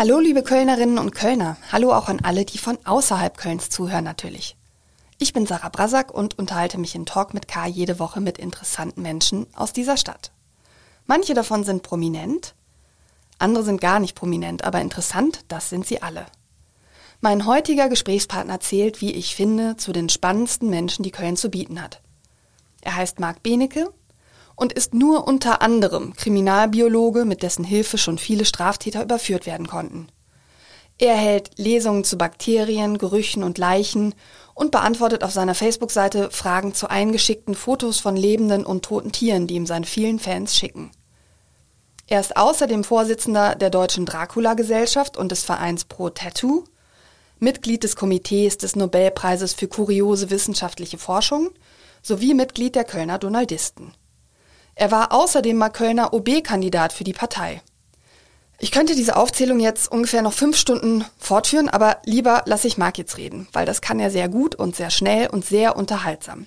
Hallo liebe Kölnerinnen und Kölner. Hallo auch an alle, die von außerhalb Kölns zuhören natürlich. Ich bin Sarah Brasak und unterhalte mich in Talk mit K jede Woche mit interessanten Menschen aus dieser Stadt. Manche davon sind prominent, andere sind gar nicht prominent, aber interessant, das sind sie alle. Mein heutiger Gesprächspartner zählt, wie ich finde, zu den spannendsten Menschen, die Köln zu bieten hat. Er heißt Marc Benecke und ist nur unter anderem Kriminalbiologe, mit dessen Hilfe schon viele Straftäter überführt werden konnten. Er hält Lesungen zu Bakterien, Gerüchen und Leichen und beantwortet auf seiner Facebook-Seite Fragen zu eingeschickten Fotos von lebenden und toten Tieren, die ihm seine vielen Fans schicken. Er ist außerdem Vorsitzender der Deutschen Dracula-Gesellschaft und des Vereins Pro Tattoo, Mitglied des Komitees des Nobelpreises für kuriose wissenschaftliche Forschung sowie Mitglied der Kölner Donaldisten. Er war außerdem mal Kölner OB-Kandidat für die Partei. Ich könnte diese Aufzählung jetzt ungefähr noch fünf Stunden fortführen, aber lieber lasse ich Marc jetzt reden, weil das kann er sehr gut und sehr schnell und sehr unterhaltsam.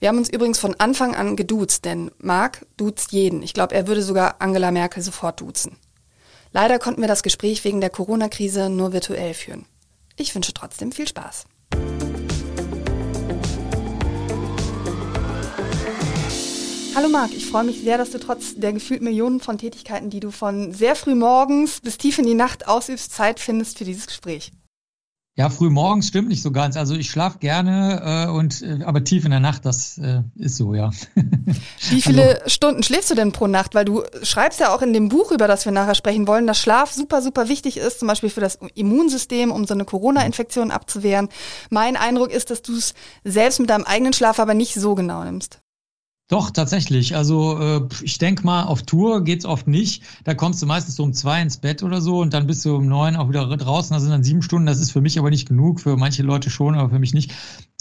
Wir haben uns übrigens von Anfang an geduzt, denn Marc duzt jeden. Ich glaube, er würde sogar Angela Merkel sofort duzen. Leider konnten wir das Gespräch wegen der Corona-Krise nur virtuell führen. Ich wünsche trotzdem viel Spaß. Hallo Marc, ich freue mich sehr, dass du trotz der gefühlt Millionen von Tätigkeiten, die du von sehr früh morgens bis tief in die Nacht ausübst, Zeit findest für dieses Gespräch. Ja, früh morgens stimmt nicht so ganz. Also ich schlafe gerne äh, und äh, aber tief in der Nacht, das äh, ist so, ja. Wie viele also, Stunden schläfst du denn pro Nacht? Weil du schreibst ja auch in dem Buch, über das wir nachher sprechen wollen, dass Schlaf super, super wichtig ist, zum Beispiel für das Immunsystem, um so eine Corona-Infektion abzuwehren. Mein Eindruck ist, dass du es selbst mit deinem eigenen Schlaf aber nicht so genau nimmst. Doch, tatsächlich. Also äh, ich denke mal, auf Tour geht's oft nicht. Da kommst du meistens so um zwei ins Bett oder so und dann bist du um neun auch wieder draußen. Das sind dann sieben Stunden. Das ist für mich aber nicht genug. Für manche Leute schon, aber für mich nicht.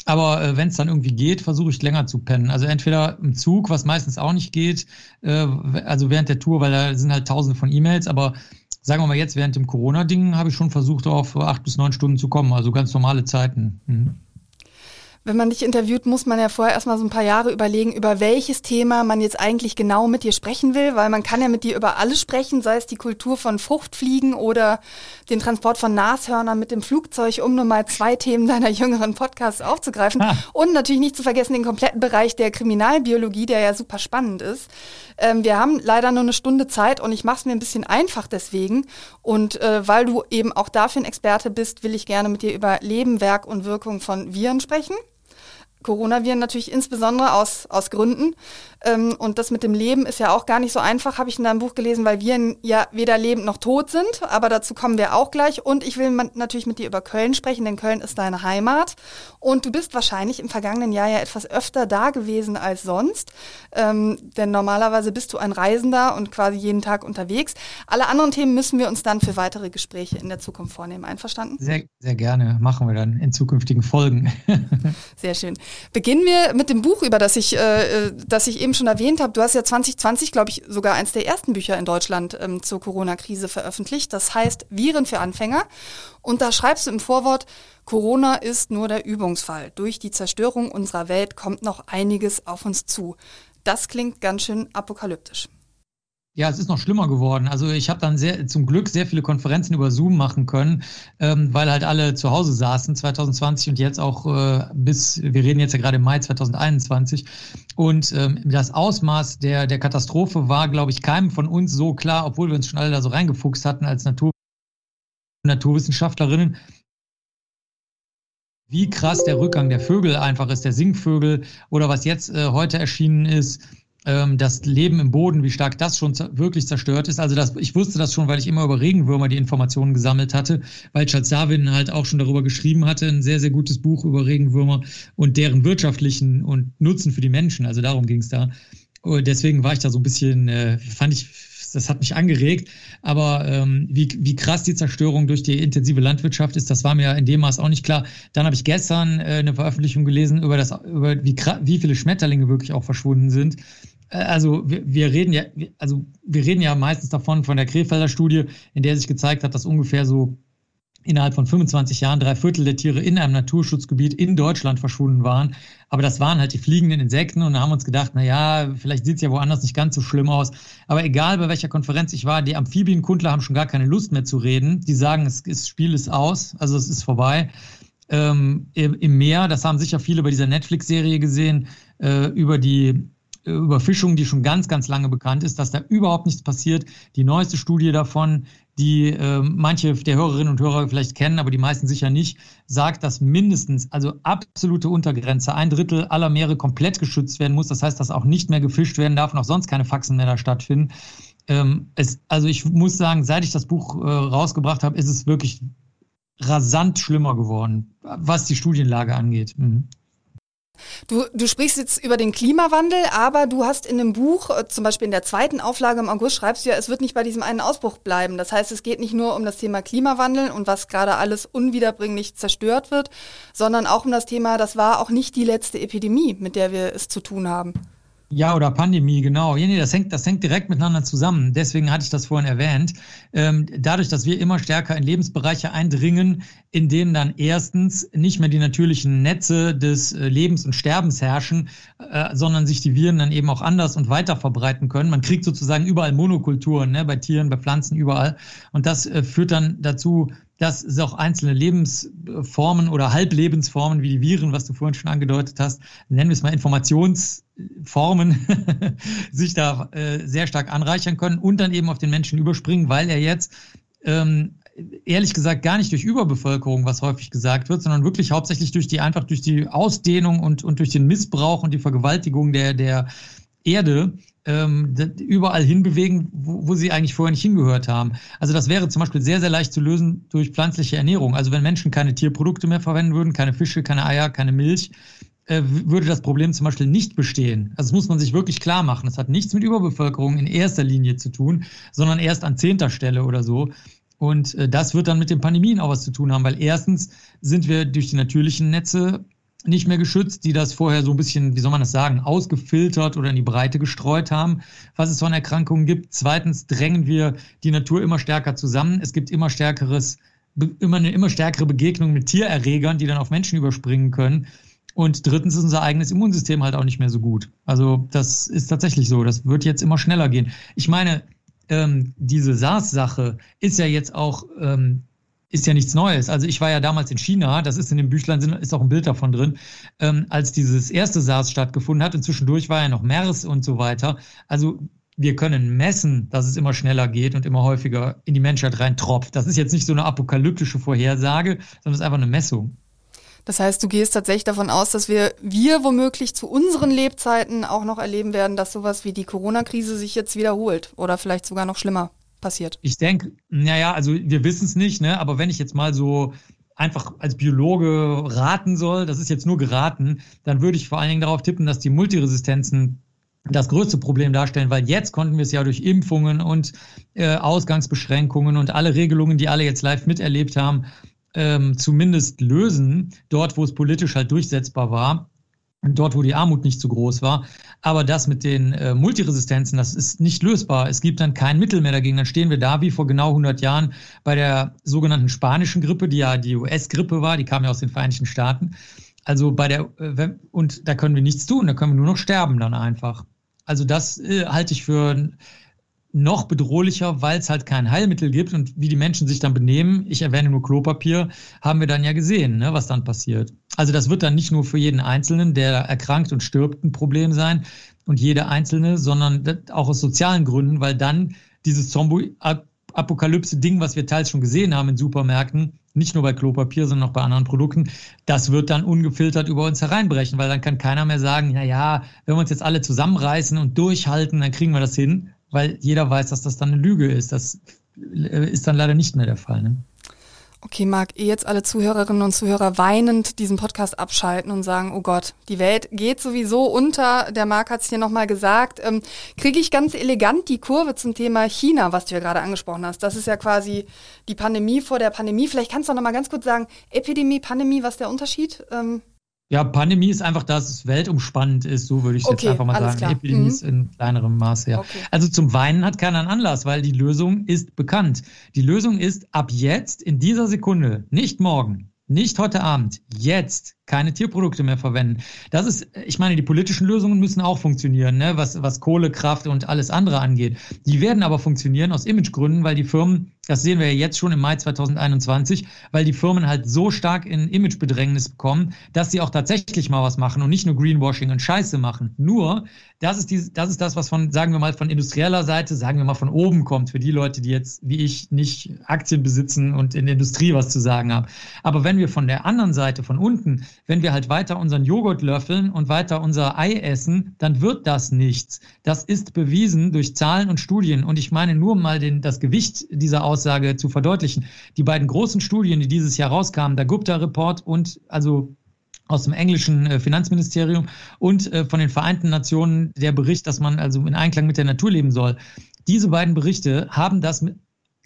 Aber äh, wenn es dann irgendwie geht, versuche ich länger zu pennen. Also entweder im Zug, was meistens auch nicht geht, äh, also während der Tour, weil da sind halt tausende von E-Mails, aber sagen wir mal jetzt während dem Corona-Ding habe ich schon versucht, auf acht bis neun Stunden zu kommen. Also ganz normale Zeiten. Mhm wenn man dich interviewt, muss man ja vorher erstmal so ein paar Jahre überlegen, über welches Thema man jetzt eigentlich genau mit dir sprechen will, weil man kann ja mit dir über alles sprechen, sei es die Kultur von Fruchtfliegen oder den Transport von Nashörnern mit dem Flugzeug, um nur mal zwei Themen deiner jüngeren Podcasts aufzugreifen. Ah. Und natürlich nicht zu vergessen den kompletten Bereich der Kriminalbiologie, der ja super spannend ist. Ähm, wir haben leider nur eine Stunde Zeit und ich mache es mir ein bisschen einfach deswegen. Und äh, weil du eben auch dafür ein Experte bist, will ich gerne mit dir über Leben, Werk und Wirkung von Viren sprechen. Coronaviren natürlich insbesondere aus, aus Gründen. Ähm, und das mit dem Leben ist ja auch gar nicht so einfach, habe ich in deinem Buch gelesen, weil wir ja weder lebend noch tot sind. Aber dazu kommen wir auch gleich. Und ich will natürlich mit dir über Köln sprechen, denn Köln ist deine Heimat. Und du bist wahrscheinlich im vergangenen Jahr ja etwas öfter da gewesen als sonst. Ähm, denn normalerweise bist du ein Reisender und quasi jeden Tag unterwegs. Alle anderen Themen müssen wir uns dann für weitere Gespräche in der Zukunft vornehmen. Einverstanden? Sehr, sehr gerne. Machen wir dann in zukünftigen Folgen. sehr schön. Beginnen wir mit dem Buch, über das ich, äh, äh das ich eben eben schon erwähnt habe, du hast ja 2020, glaube ich, sogar eins der ersten Bücher in Deutschland ähm, zur Corona-Krise veröffentlicht. Das heißt Viren für Anfänger. Und da schreibst du im Vorwort, Corona ist nur der Übungsfall. Durch die Zerstörung unserer Welt kommt noch einiges auf uns zu. Das klingt ganz schön apokalyptisch. Ja, es ist noch schlimmer geworden. Also ich habe dann sehr, zum Glück sehr viele Konferenzen über Zoom machen können, ähm, weil halt alle zu Hause saßen 2020 und jetzt auch äh, bis, wir reden jetzt ja gerade im Mai 2021. Und ähm, das Ausmaß der, der Katastrophe war, glaube ich, keinem von uns so klar, obwohl wir uns schon alle da so reingefuchst hatten als Natur Naturwissenschaftlerinnen wie krass der Rückgang der Vögel einfach ist, der Singvögel oder was jetzt äh, heute erschienen ist, das Leben im Boden, wie stark das schon wirklich zerstört ist. Also das, ich wusste das schon, weil ich immer über Regenwürmer die Informationen gesammelt hatte, weil Charles Darwin halt auch schon darüber geschrieben hatte, ein sehr, sehr gutes Buch über Regenwürmer und deren wirtschaftlichen und Nutzen für die Menschen. Also darum ging es da. Und deswegen war ich da so ein bisschen, äh, fand ich, das hat mich angeregt. Aber ähm, wie, wie krass die Zerstörung durch die intensive Landwirtschaft ist, das war mir in dem Maß auch nicht klar. Dann habe ich gestern äh, eine Veröffentlichung gelesen über das, über wie, wie viele Schmetterlinge wirklich auch verschwunden sind. Äh, also wir, wir reden ja, also wir reden ja meistens davon von der Krefelder Studie, in der sich gezeigt hat, dass ungefähr so innerhalb von 25 Jahren drei Viertel der Tiere in einem Naturschutzgebiet in Deutschland verschwunden waren. Aber das waren halt die fliegenden Insekten und da haben uns gedacht, na ja, vielleicht sieht es ja woanders nicht ganz so schlimm aus. Aber egal bei welcher Konferenz ich war, die Amphibienkundler haben schon gar keine Lust mehr zu reden. Die sagen, es, das Spiel ist aus, also es ist vorbei. Ähm, im, Meer, das haben sicher viele bei dieser Netflix-Serie gesehen, äh, über die Überfischung, die schon ganz, ganz lange bekannt ist, dass da überhaupt nichts passiert. Die neueste Studie davon, die äh, manche der Hörerinnen und Hörer vielleicht kennen, aber die meisten sicher nicht, sagt, dass mindestens, also absolute Untergrenze, ein Drittel aller Meere komplett geschützt werden muss. Das heißt, dass auch nicht mehr gefischt werden darf und auch sonst keine Faxen mehr da stattfinden. Ähm, es, also ich muss sagen, seit ich das Buch äh, rausgebracht habe, ist es wirklich rasant schlimmer geworden, was die Studienlage angeht. Mhm. Du, du sprichst jetzt über den Klimawandel, aber du hast in dem Buch, äh, zum Beispiel in der zweiten Auflage im August, schreibst du ja, es wird nicht bei diesem einen Ausbruch bleiben. Das heißt, es geht nicht nur um das Thema Klimawandel und was gerade alles unwiederbringlich zerstört wird, sondern auch um das Thema, das war auch nicht die letzte Epidemie, mit der wir es zu tun haben. Ja, oder Pandemie, genau. Ja, nee, das hängt, das hängt direkt miteinander zusammen. Deswegen hatte ich das vorhin erwähnt. Ähm, dadurch, dass wir immer stärker in Lebensbereiche eindringen, in denen dann erstens nicht mehr die natürlichen Netze des äh, Lebens und Sterbens herrschen, äh, sondern sich die Viren dann eben auch anders und weiter verbreiten können. Man kriegt sozusagen überall Monokulturen, ne, bei Tieren, bei Pflanzen, überall. Und das äh, führt dann dazu, dass es auch einzelne Lebensformen oder Halblebensformen wie die Viren, was du vorhin schon angedeutet hast, nennen wir es mal Informationsformen, sich da äh, sehr stark anreichern können und dann eben auf den Menschen überspringen, weil er jetzt ähm, ehrlich gesagt gar nicht durch Überbevölkerung, was häufig gesagt wird, sondern wirklich hauptsächlich durch die einfach durch die Ausdehnung und, und durch den Missbrauch und die Vergewaltigung der, der Erde ähm, überall hinbewegen, wo, wo sie eigentlich vorher nicht hingehört haben. Also das wäre zum Beispiel sehr, sehr leicht zu lösen durch pflanzliche Ernährung. Also wenn Menschen keine Tierprodukte mehr verwenden würden, keine Fische, keine Eier, keine Milch, äh, würde das Problem zum Beispiel nicht bestehen. Also das muss man sich wirklich klar machen. Das hat nichts mit Überbevölkerung in erster Linie zu tun, sondern erst an zehnter Stelle oder so. Und äh, das wird dann mit den Pandemien auch was zu tun haben, weil erstens sind wir durch die natürlichen Netze nicht mehr geschützt, die das vorher so ein bisschen, wie soll man das sagen, ausgefiltert oder in die Breite gestreut haben, was es von Erkrankungen gibt. Zweitens drängen wir die Natur immer stärker zusammen. Es gibt immer stärkeres, immer eine immer stärkere Begegnung mit Tiererregern, die dann auf Menschen überspringen können. Und drittens ist unser eigenes Immunsystem halt auch nicht mehr so gut. Also das ist tatsächlich so. Das wird jetzt immer schneller gehen. Ich meine, ähm, diese SARS-Sache ist ja jetzt auch ähm, ist ja nichts Neues. Also ich war ja damals in China, das ist in dem Büchlein, ist auch ein Bild davon drin, ähm, als dieses erste SARS stattgefunden hat und zwischendurch war ja noch MERS und so weiter. Also wir können messen, dass es immer schneller geht und immer häufiger in die Menschheit reintropft. Das ist jetzt nicht so eine apokalyptische Vorhersage, sondern es ist einfach eine Messung. Das heißt, du gehst tatsächlich davon aus, dass wir, wir womöglich zu unseren Lebzeiten auch noch erleben werden, dass sowas wie die Corona-Krise sich jetzt wiederholt oder vielleicht sogar noch schlimmer passiert? Ich denke, naja, also wir wissen es nicht, ne? aber wenn ich jetzt mal so einfach als Biologe raten soll, das ist jetzt nur geraten, dann würde ich vor allen Dingen darauf tippen, dass die Multiresistenzen das größte Problem darstellen, weil jetzt konnten wir es ja durch Impfungen und äh, Ausgangsbeschränkungen und alle Regelungen, die alle jetzt live miterlebt haben, ähm, zumindest lösen, dort wo es politisch halt durchsetzbar war dort, wo die Armut nicht so groß war. Aber das mit den äh, Multiresistenzen, das ist nicht lösbar. Es gibt dann kein Mittel mehr dagegen. Dann stehen wir da wie vor genau 100 Jahren bei der sogenannten spanischen Grippe, die ja die US-Grippe war, die kam ja aus den Vereinigten Staaten. Also bei der, äh, und da können wir nichts tun, da können wir nur noch sterben dann einfach. Also das äh, halte ich für noch bedrohlicher, weil es halt kein Heilmittel gibt und wie die Menschen sich dann benehmen, ich erwähne nur Klopapier, haben wir dann ja gesehen, ne, was dann passiert. Also das wird dann nicht nur für jeden Einzelnen, der erkrankt und stirbt, ein Problem sein und jede Einzelne, sondern auch aus sozialen Gründen, weil dann dieses Zombie-Apokalypse-Ding, was wir teils schon gesehen haben in Supermärkten, nicht nur bei Klopapier, sondern auch bei anderen Produkten, das wird dann ungefiltert über uns hereinbrechen, weil dann kann keiner mehr sagen, ja, ja, wenn wir uns jetzt alle zusammenreißen und durchhalten, dann kriegen wir das hin, weil jeder weiß, dass das dann eine Lüge ist. Das äh, ist dann leider nicht mehr der Fall. Ne? Okay, Marc, ihr jetzt alle Zuhörerinnen und Zuhörer weinend diesen Podcast abschalten und sagen, oh Gott, die Welt geht sowieso unter. Der Marc hat es hier nochmal gesagt. Ähm, Kriege ich ganz elegant die Kurve zum Thema China, was du ja gerade angesprochen hast. Das ist ja quasi die Pandemie vor der Pandemie. Vielleicht kannst du noch mal ganz kurz sagen, Epidemie, Pandemie, was ist der Unterschied? Ähm Ja, Pandemie ist einfach, dass es weltumspannend ist, so würde ich es okay, jetzt einfach mal sagen. Klar. Epidemie mhm. ist in kleinerem Maße, ja. Okay. Also zum Weinen hat keiner einen Anlass, weil die Lösung ist bekannt. Die Lösung ist ab jetzt, in dieser Sekunde, nicht morgen, nicht heute Abend, jetzt keine Tierprodukte mehr verwenden. Das ist, ich meine, die politischen Lösungen müssen auch funktionieren, ne? was, was Kohlekraft und alles andere angeht. Die werden aber funktionieren aus Imagegründen, weil die Firmen, das sehen wir ja jetzt schon im Mai 2021, weil die Firmen halt so stark in Imagebedrängnis bekommen, dass sie auch tatsächlich mal was machen und nicht nur Greenwashing und Scheiße machen. Nur, das ist, die, das ist das, was von, sagen wir mal, von industrieller Seite, sagen wir mal, von oben kommt, für die Leute, die jetzt, wie ich, nicht Aktien besitzen und in der Industrie was zu sagen haben. Aber wenn wir von der anderen Seite, von unten, wenn wir halt weiter unseren Joghurt löffeln und weiter unser Ei essen, dann wird das nichts. Das ist bewiesen durch Zahlen und Studien. Und ich meine nur mal den, das Gewicht dieser Aussage zu verdeutlichen. Die beiden großen Studien, die dieses Jahr rauskamen, der Gupta-Report und also aus dem englischen äh, Finanzministerium und äh, von den Vereinten Nationen der Bericht, dass man also in Einklang mit der Natur leben soll. Diese beiden Berichte haben das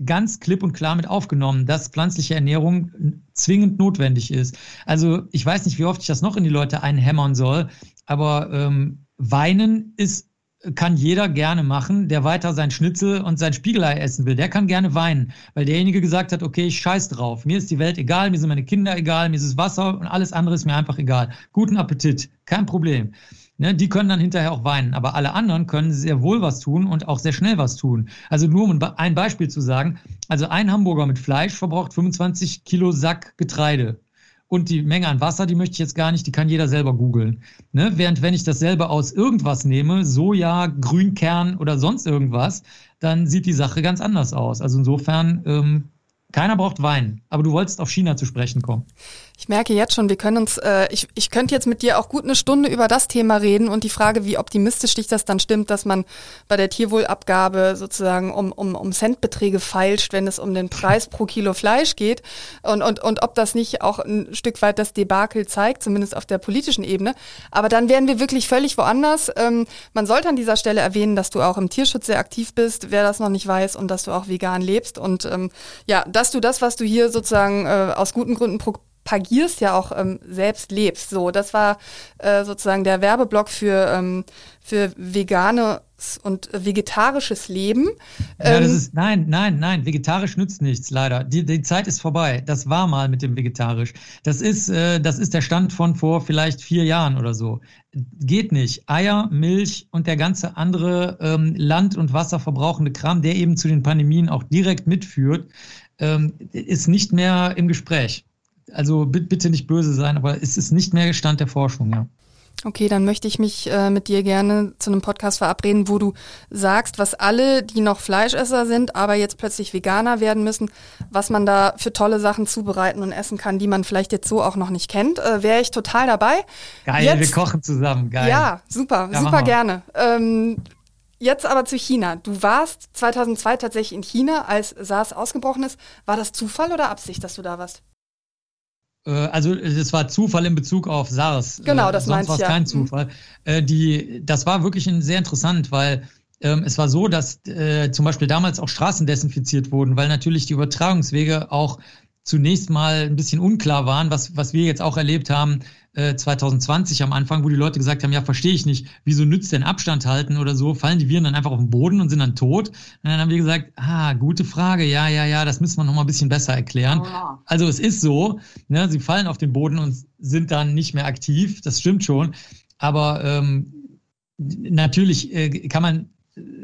ganz klipp und klar mit aufgenommen, dass pflanzliche Ernährung zwingend notwendig ist. Also ich weiß nicht, wie oft ich das noch in die Leute einhämmern soll, aber ähm, weinen ist kann jeder gerne machen, der weiter sein Schnitzel und sein Spiegelei essen will. Der kann gerne weinen, weil derjenige gesagt hat, okay, ich scheiß drauf. Mir ist die Welt egal, mir sind meine Kinder egal, mir ist das Wasser und alles andere ist mir einfach egal. Guten Appetit, kein Problem. Ne, die können dann hinterher auch weinen. Aber alle anderen können sehr wohl was tun und auch sehr schnell was tun. Also nur um ein Beispiel zu sagen. Also ein Hamburger mit Fleisch verbraucht 25 Kilo Sack Getreide. Und die Menge an Wasser, die möchte ich jetzt gar nicht, die kann jeder selber googeln. Ne? Während wenn ich dasselbe aus irgendwas nehme, Soja, Grünkern oder sonst irgendwas, dann sieht die Sache ganz anders aus. Also insofern, ähm, keiner braucht Wein. Aber du wolltest auf China zu sprechen kommen. Ich merke jetzt schon, wir können uns, äh, ich, ich könnte jetzt mit dir auch gut eine Stunde über das Thema reden und die Frage, wie optimistisch dich das dann stimmt, dass man bei der Tierwohlabgabe sozusagen um, um, um Centbeträge feilscht, wenn es um den Preis pro Kilo Fleisch geht und, und, und ob das nicht auch ein Stück weit das Debakel zeigt, zumindest auf der politischen Ebene. Aber dann wären wir wirklich völlig woanders. Ähm, man sollte an dieser Stelle erwähnen, dass du auch im Tierschutz sehr aktiv bist, wer das noch nicht weiß, und dass du auch vegan lebst und ähm, ja, dass du das, was du hier sozusagen äh, aus guten Gründen propagierst, ja auch ähm, selbst lebst. So, das war äh, sozusagen der Werbeblock für, ähm, für veganes und vegetarisches Leben. Ja, das ähm, ist, nein, nein, nein, vegetarisch nützt nichts, leider. Die, die Zeit ist vorbei. Das war mal mit dem vegetarisch. Das ist, äh, das ist der Stand von vor vielleicht vier Jahren oder so. Geht nicht. Eier, Milch und der ganze andere ähm, Land- und Wasser verbrauchende Kram, der eben zu den Pandemien auch direkt mitführt, ähm, ist nicht mehr im Gespräch. Also bitte nicht böse sein, aber es ist nicht mehr Stand der Forschung, ja. Okay, dann möchte ich mich äh, mit dir gerne zu einem Podcast verabreden, wo du sagst, was alle, die noch Fleischesser sind, aber jetzt plötzlich Veganer werden müssen, was man da für tolle Sachen zubereiten und essen kann, die man vielleicht jetzt so auch noch nicht kennt. Äh, Wäre ich total dabei. Geil, jetzt, wir kochen zusammen, geil. Ja, super, ja, super gerne. Ähm, Jetzt aber zu China. Du warst 2002 tatsächlich in China, als SARS ausgebrochen ist. War das Zufall oder Absicht, dass du da warst? Äh, also es war Zufall in Bezug auf SARS. Genau, das äh, Sonst war es ja. kein mhm. Zufall. Mhm. Die, das war wirklich sehr interessant, weil ähm, es war so, dass äh, zum Beispiel damals auch Straßen desinfiziert wurden, weil natürlich die Übertragungswege auch zunächst mal ein bisschen unklar waren, was, was wir jetzt auch erlebt haben äh, 2020 am Anfang, wo die Leute gesagt haben, ja, verstehe ich nicht, wieso nützt denn Abstand halten oder so, fallen die Viren dann einfach auf den Boden und sind dann tot? Und dann haben wir gesagt, ah, gute Frage, ja, ja, ja, das müssen wir noch mal ein bisschen besser erklären. Ja. Also es ist so, ne, sie fallen auf den Boden und sind dann nicht mehr aktiv, das stimmt schon, aber ähm, natürlich äh, kann man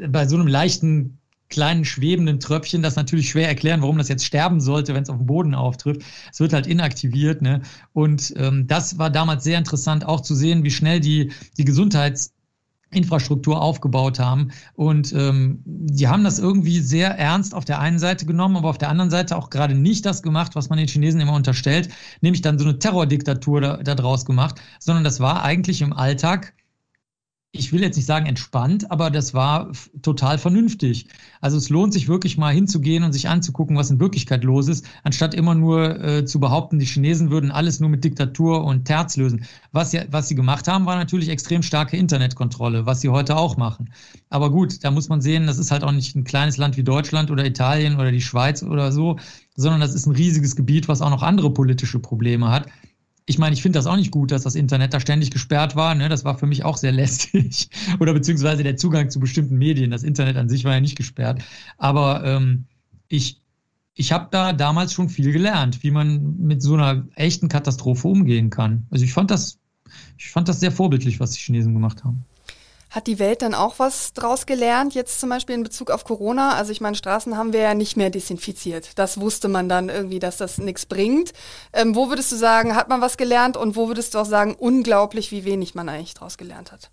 bei so einem leichten kleinen schwebenden Tröpfchen das natürlich schwer erklären, warum das jetzt sterben sollte, wenn es auf dem Boden auftrifft. Es wird halt inaktiviert. Ne? Und ähm, das war damals sehr interessant, auch zu sehen, wie schnell die, die Gesundheits Infrastruktur aufgebaut haben. Und ähm, die haben das irgendwie sehr ernst auf der einen Seite genommen, aber auf der anderen Seite auch gerade nicht das gemacht, was man den Chinesen immer unterstellt, nämlich dann so eine Terrordiktatur da, da draus gemacht, sondern das war eigentlich im Alltag ich will jetzt nicht sagen entspannt, aber das war total vernünftig. Also es lohnt sich wirklich mal hinzugehen und sich anzugucken, was in Wirklichkeit los ist, anstatt immer nur äh, zu behaupten, die Chinesen würden alles nur mit Diktatur und Terz lösen. Was, ja, was sie gemacht haben, war natürlich extrem starke Internetkontrolle, was sie heute auch machen. Aber gut, da muss man sehen, das ist halt auch nicht ein kleines Land wie Deutschland oder Italien oder die Schweiz oder so, sondern das ist ein riesiges Gebiet, was auch noch andere politische Probleme hat ich meine, ich finde das auch nicht gut, dass das Internet da ständig gesperrt war. Ne? Das war für mich auch sehr lästig. Oder beziehungsweise der Zugang zu bestimmten Medien. Das Internet an sich war ja nicht gesperrt. Aber ähm, ich, ich habe da damals schon viel gelernt, wie man mit so einer echten Katastrophe umgehen kann. Also ich fand das, ich fand das sehr vorbildlich, was die Chinesen gemacht haben. Hat die Welt dann auch was draus gelernt, jetzt zum Beispiel in Bezug auf Corona? Also ich meine, Straßen haben wir ja nicht mehr desinfiziert. Das wusste man dann irgendwie, dass das nichts bringt. Ähm, wo würdest du sagen, hat man was gelernt und wo würdest du auch sagen, unglaublich, wie wenig man eigentlich draus gelernt hat?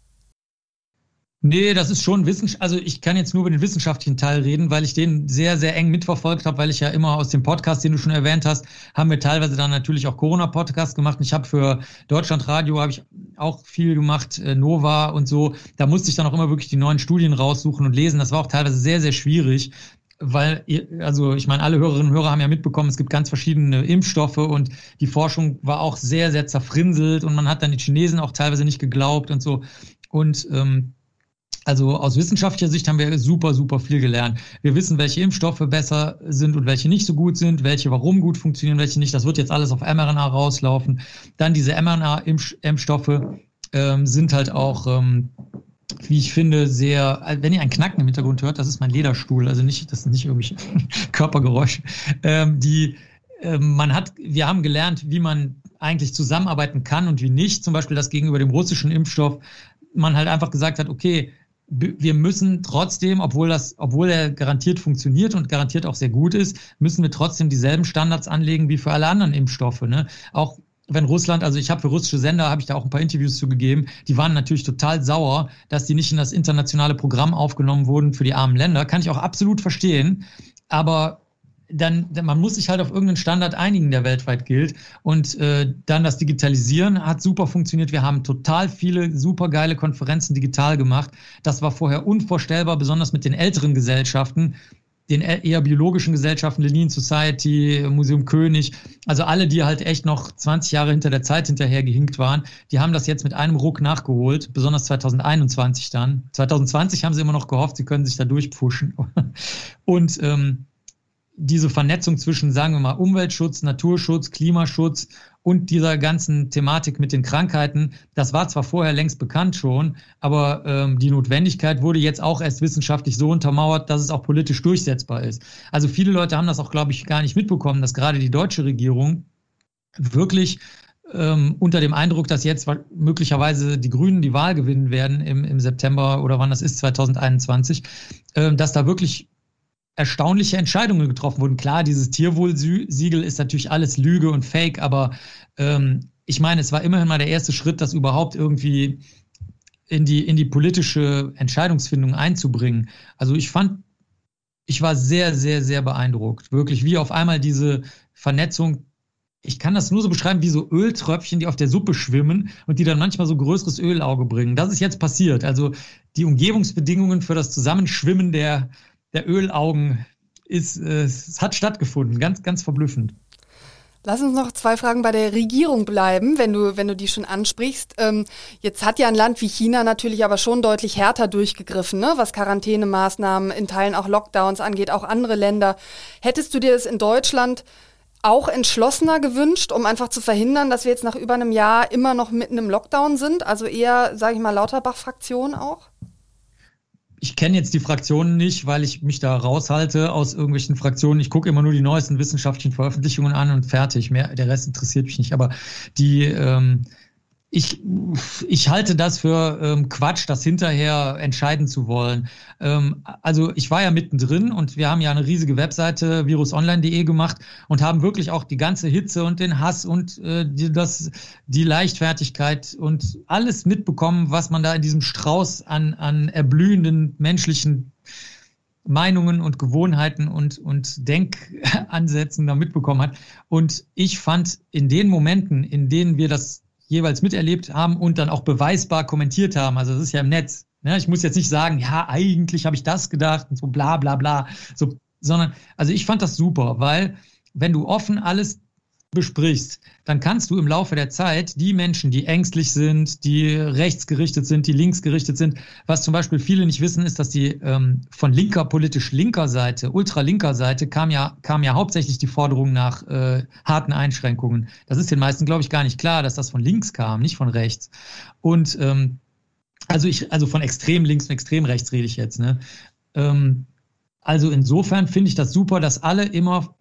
Nee, das ist schon Wissenschaft. Also ich kann jetzt nur über den wissenschaftlichen Teil reden, weil ich den sehr, sehr eng mitverfolgt habe, weil ich ja immer aus dem Podcast, den du schon erwähnt hast, haben wir teilweise dann natürlich auch Corona-Podcasts gemacht. Und ich habe für Deutschlandradio habe ich auch viel gemacht, äh, Nova und so. Da musste ich dann auch immer wirklich die neuen Studien raussuchen und lesen. Das war auch teilweise sehr, sehr schwierig, weil, also ich meine, alle Hörerinnen und Hörer haben ja mitbekommen, es gibt ganz verschiedene Impfstoffe und die Forschung war auch sehr, sehr zerfrinselt und man hat dann die Chinesen auch teilweise nicht geglaubt und so. Und ähm, also aus wissenschaftlicher Sicht haben wir super, super viel gelernt. Wir wissen, welche Impfstoffe besser sind und welche nicht so gut sind, welche warum gut funktionieren, welche nicht. Das wird jetzt alles auf mRNA rauslaufen. Dann diese mRNA-Impfstoffe ähm, sind halt auch, ähm, wie ich finde, sehr, wenn ihr ein Knacken im Hintergrund hört, das ist mein Lederstuhl, also nicht, das sind nicht irgendwie Körpergeräusche. Ähm, die, äh, man hat, wir haben gelernt, wie man eigentlich zusammenarbeiten kann und wie nicht. Zum Beispiel das gegenüber dem russischen Impfstoff man halt einfach gesagt hat, okay, wir müssen trotzdem, obwohl das, obwohl er garantiert funktioniert und garantiert auch sehr gut ist, müssen wir trotzdem dieselben Standards anlegen wie für alle anderen Impfstoffe. Ne? Auch wenn Russland, also ich habe für russische Sender, habe ich da auch ein paar Interviews zugegeben, die waren natürlich total sauer, dass die nicht in das internationale Programm aufgenommen wurden für die armen Länder. Kann ich auch absolut verstehen. Aber dann, man muss sich halt auf irgendeinen Standard einigen, der weltweit gilt. Und äh, dann das Digitalisieren hat super funktioniert. Wir haben total viele super geile Konferenzen digital gemacht. Das war vorher unvorstellbar, besonders mit den älteren Gesellschaften, den e-, eher biologischen Gesellschaften, Lenin Society, Museum König, also alle, die halt echt noch 20 Jahre hinter der Zeit hinterher gehinkt waren, die haben das jetzt mit einem Ruck nachgeholt, besonders 2021 dann. 2020 haben sie immer noch gehofft, sie können sich da durchpfuschen. Und ähm, diese Vernetzung zwischen, sagen wir mal, Umweltschutz, Naturschutz, Klimaschutz und dieser ganzen Thematik mit den Krankheiten, das war zwar vorher längst bekannt schon, aber ähm, die Notwendigkeit wurde jetzt auch erst wissenschaftlich so untermauert, dass es auch politisch durchsetzbar ist. Also viele Leute haben das auch, glaube ich, gar nicht mitbekommen, dass gerade die deutsche Regierung wirklich ähm, unter dem Eindruck, dass jetzt möglicherweise die Grünen die Wahl gewinnen werden im, im September oder wann das ist, 2021, äh, dass da wirklich erstaunliche Entscheidungen getroffen wurden. Klar, dieses Tierwohlsiegel ist natürlich alles Lüge und Fake, aber ähm, ich meine, es war immerhin mal der erste Schritt, das überhaupt irgendwie in die, in die politische Entscheidungsfindung einzubringen. Also ich fand, ich war sehr, sehr, sehr beeindruckt. Wirklich, wie auf einmal diese Vernetzung ich kann das nur so beschreiben wie so Öltröpfchen, die auf der Suppe schwimmen und die dann manchmal so größeres Ölauge bringen. Das ist jetzt passiert. Also die Umgebungsbedingungen für das Zusammenschwimmen der, der Ölaugen ist, äh, es hat stattgefunden. Ganz, ganz verblüffend. Lass uns noch zwei Fragen bei der Regierung bleiben, wenn du, wenn du die schon ansprichst. Ähm, jetzt hat ja ein Land wie China natürlich aber schon deutlich härter durchgegriffen, ne? was Quarantänemaßnahmen, in Teilen auch Lockdowns angeht, auch andere Länder. Hättest du dir das in Deutschland auch entschlossener gewünscht, um einfach zu verhindern, dass wir jetzt nach über einem Jahr immer noch mitten im Lockdown sind? Also eher, sage ich mal, Lauterbach-Fraktion auch? Ich kenne jetzt die Fraktionen nicht, weil ich mich da raushalte aus irgendwelchen Fraktionen. Ich gucke immer nur die neuesten wissenschaftlichen Veröffentlichungen an und fertig. Mehr, der Rest interessiert mich nicht. Aber die, ähm, ich, ich halte das für ähm, Quatsch, das hinterher entscheiden zu wollen. Ähm, also ich war ja mittendrin und wir haben ja eine riesige Webseite virusonline.de gemacht und haben wirklich auch die ganze Hitze und den Hass und äh, die, das, die Leichtfertigkeit und alles mitbekommen, was man da in diesem Strauß an, an erblühenden menschlichen Meinungen und Gewohnheiten und, und Denkansätzen da mitbekommen hat. Und ich fand in den Momenten, in denen wir das jeweils miterlebt haben und dann auch beweisbar kommentiert haben. Also das ist ja im Netz. Ne? Ich muss jetzt nicht sagen, ja, eigentlich habe ich das gedacht und so bla bla bla. So, sondern, also ich fand das super, weil wenn du offen alles besprichst, dann kannst du im Laufe der Zeit die Menschen, die ängstlich sind, die rechtsgerichtet sind, die linksgerichtet sind, was zum Beispiel viele nicht wissen, ist, dass die ähm, von linker, politisch linker Seite, ultralinker Seite kam ja, kam ja hauptsächlich die Forderung nach äh, harten Einschränkungen. Das ist den meisten, glaube ich, gar nicht klar, dass das von links kam, nicht von rechts. Und ähm, also ich, also von extrem links und extrem rechts rede ich jetzt, ne? Ähm, also insofern finde ich das super, dass alle immer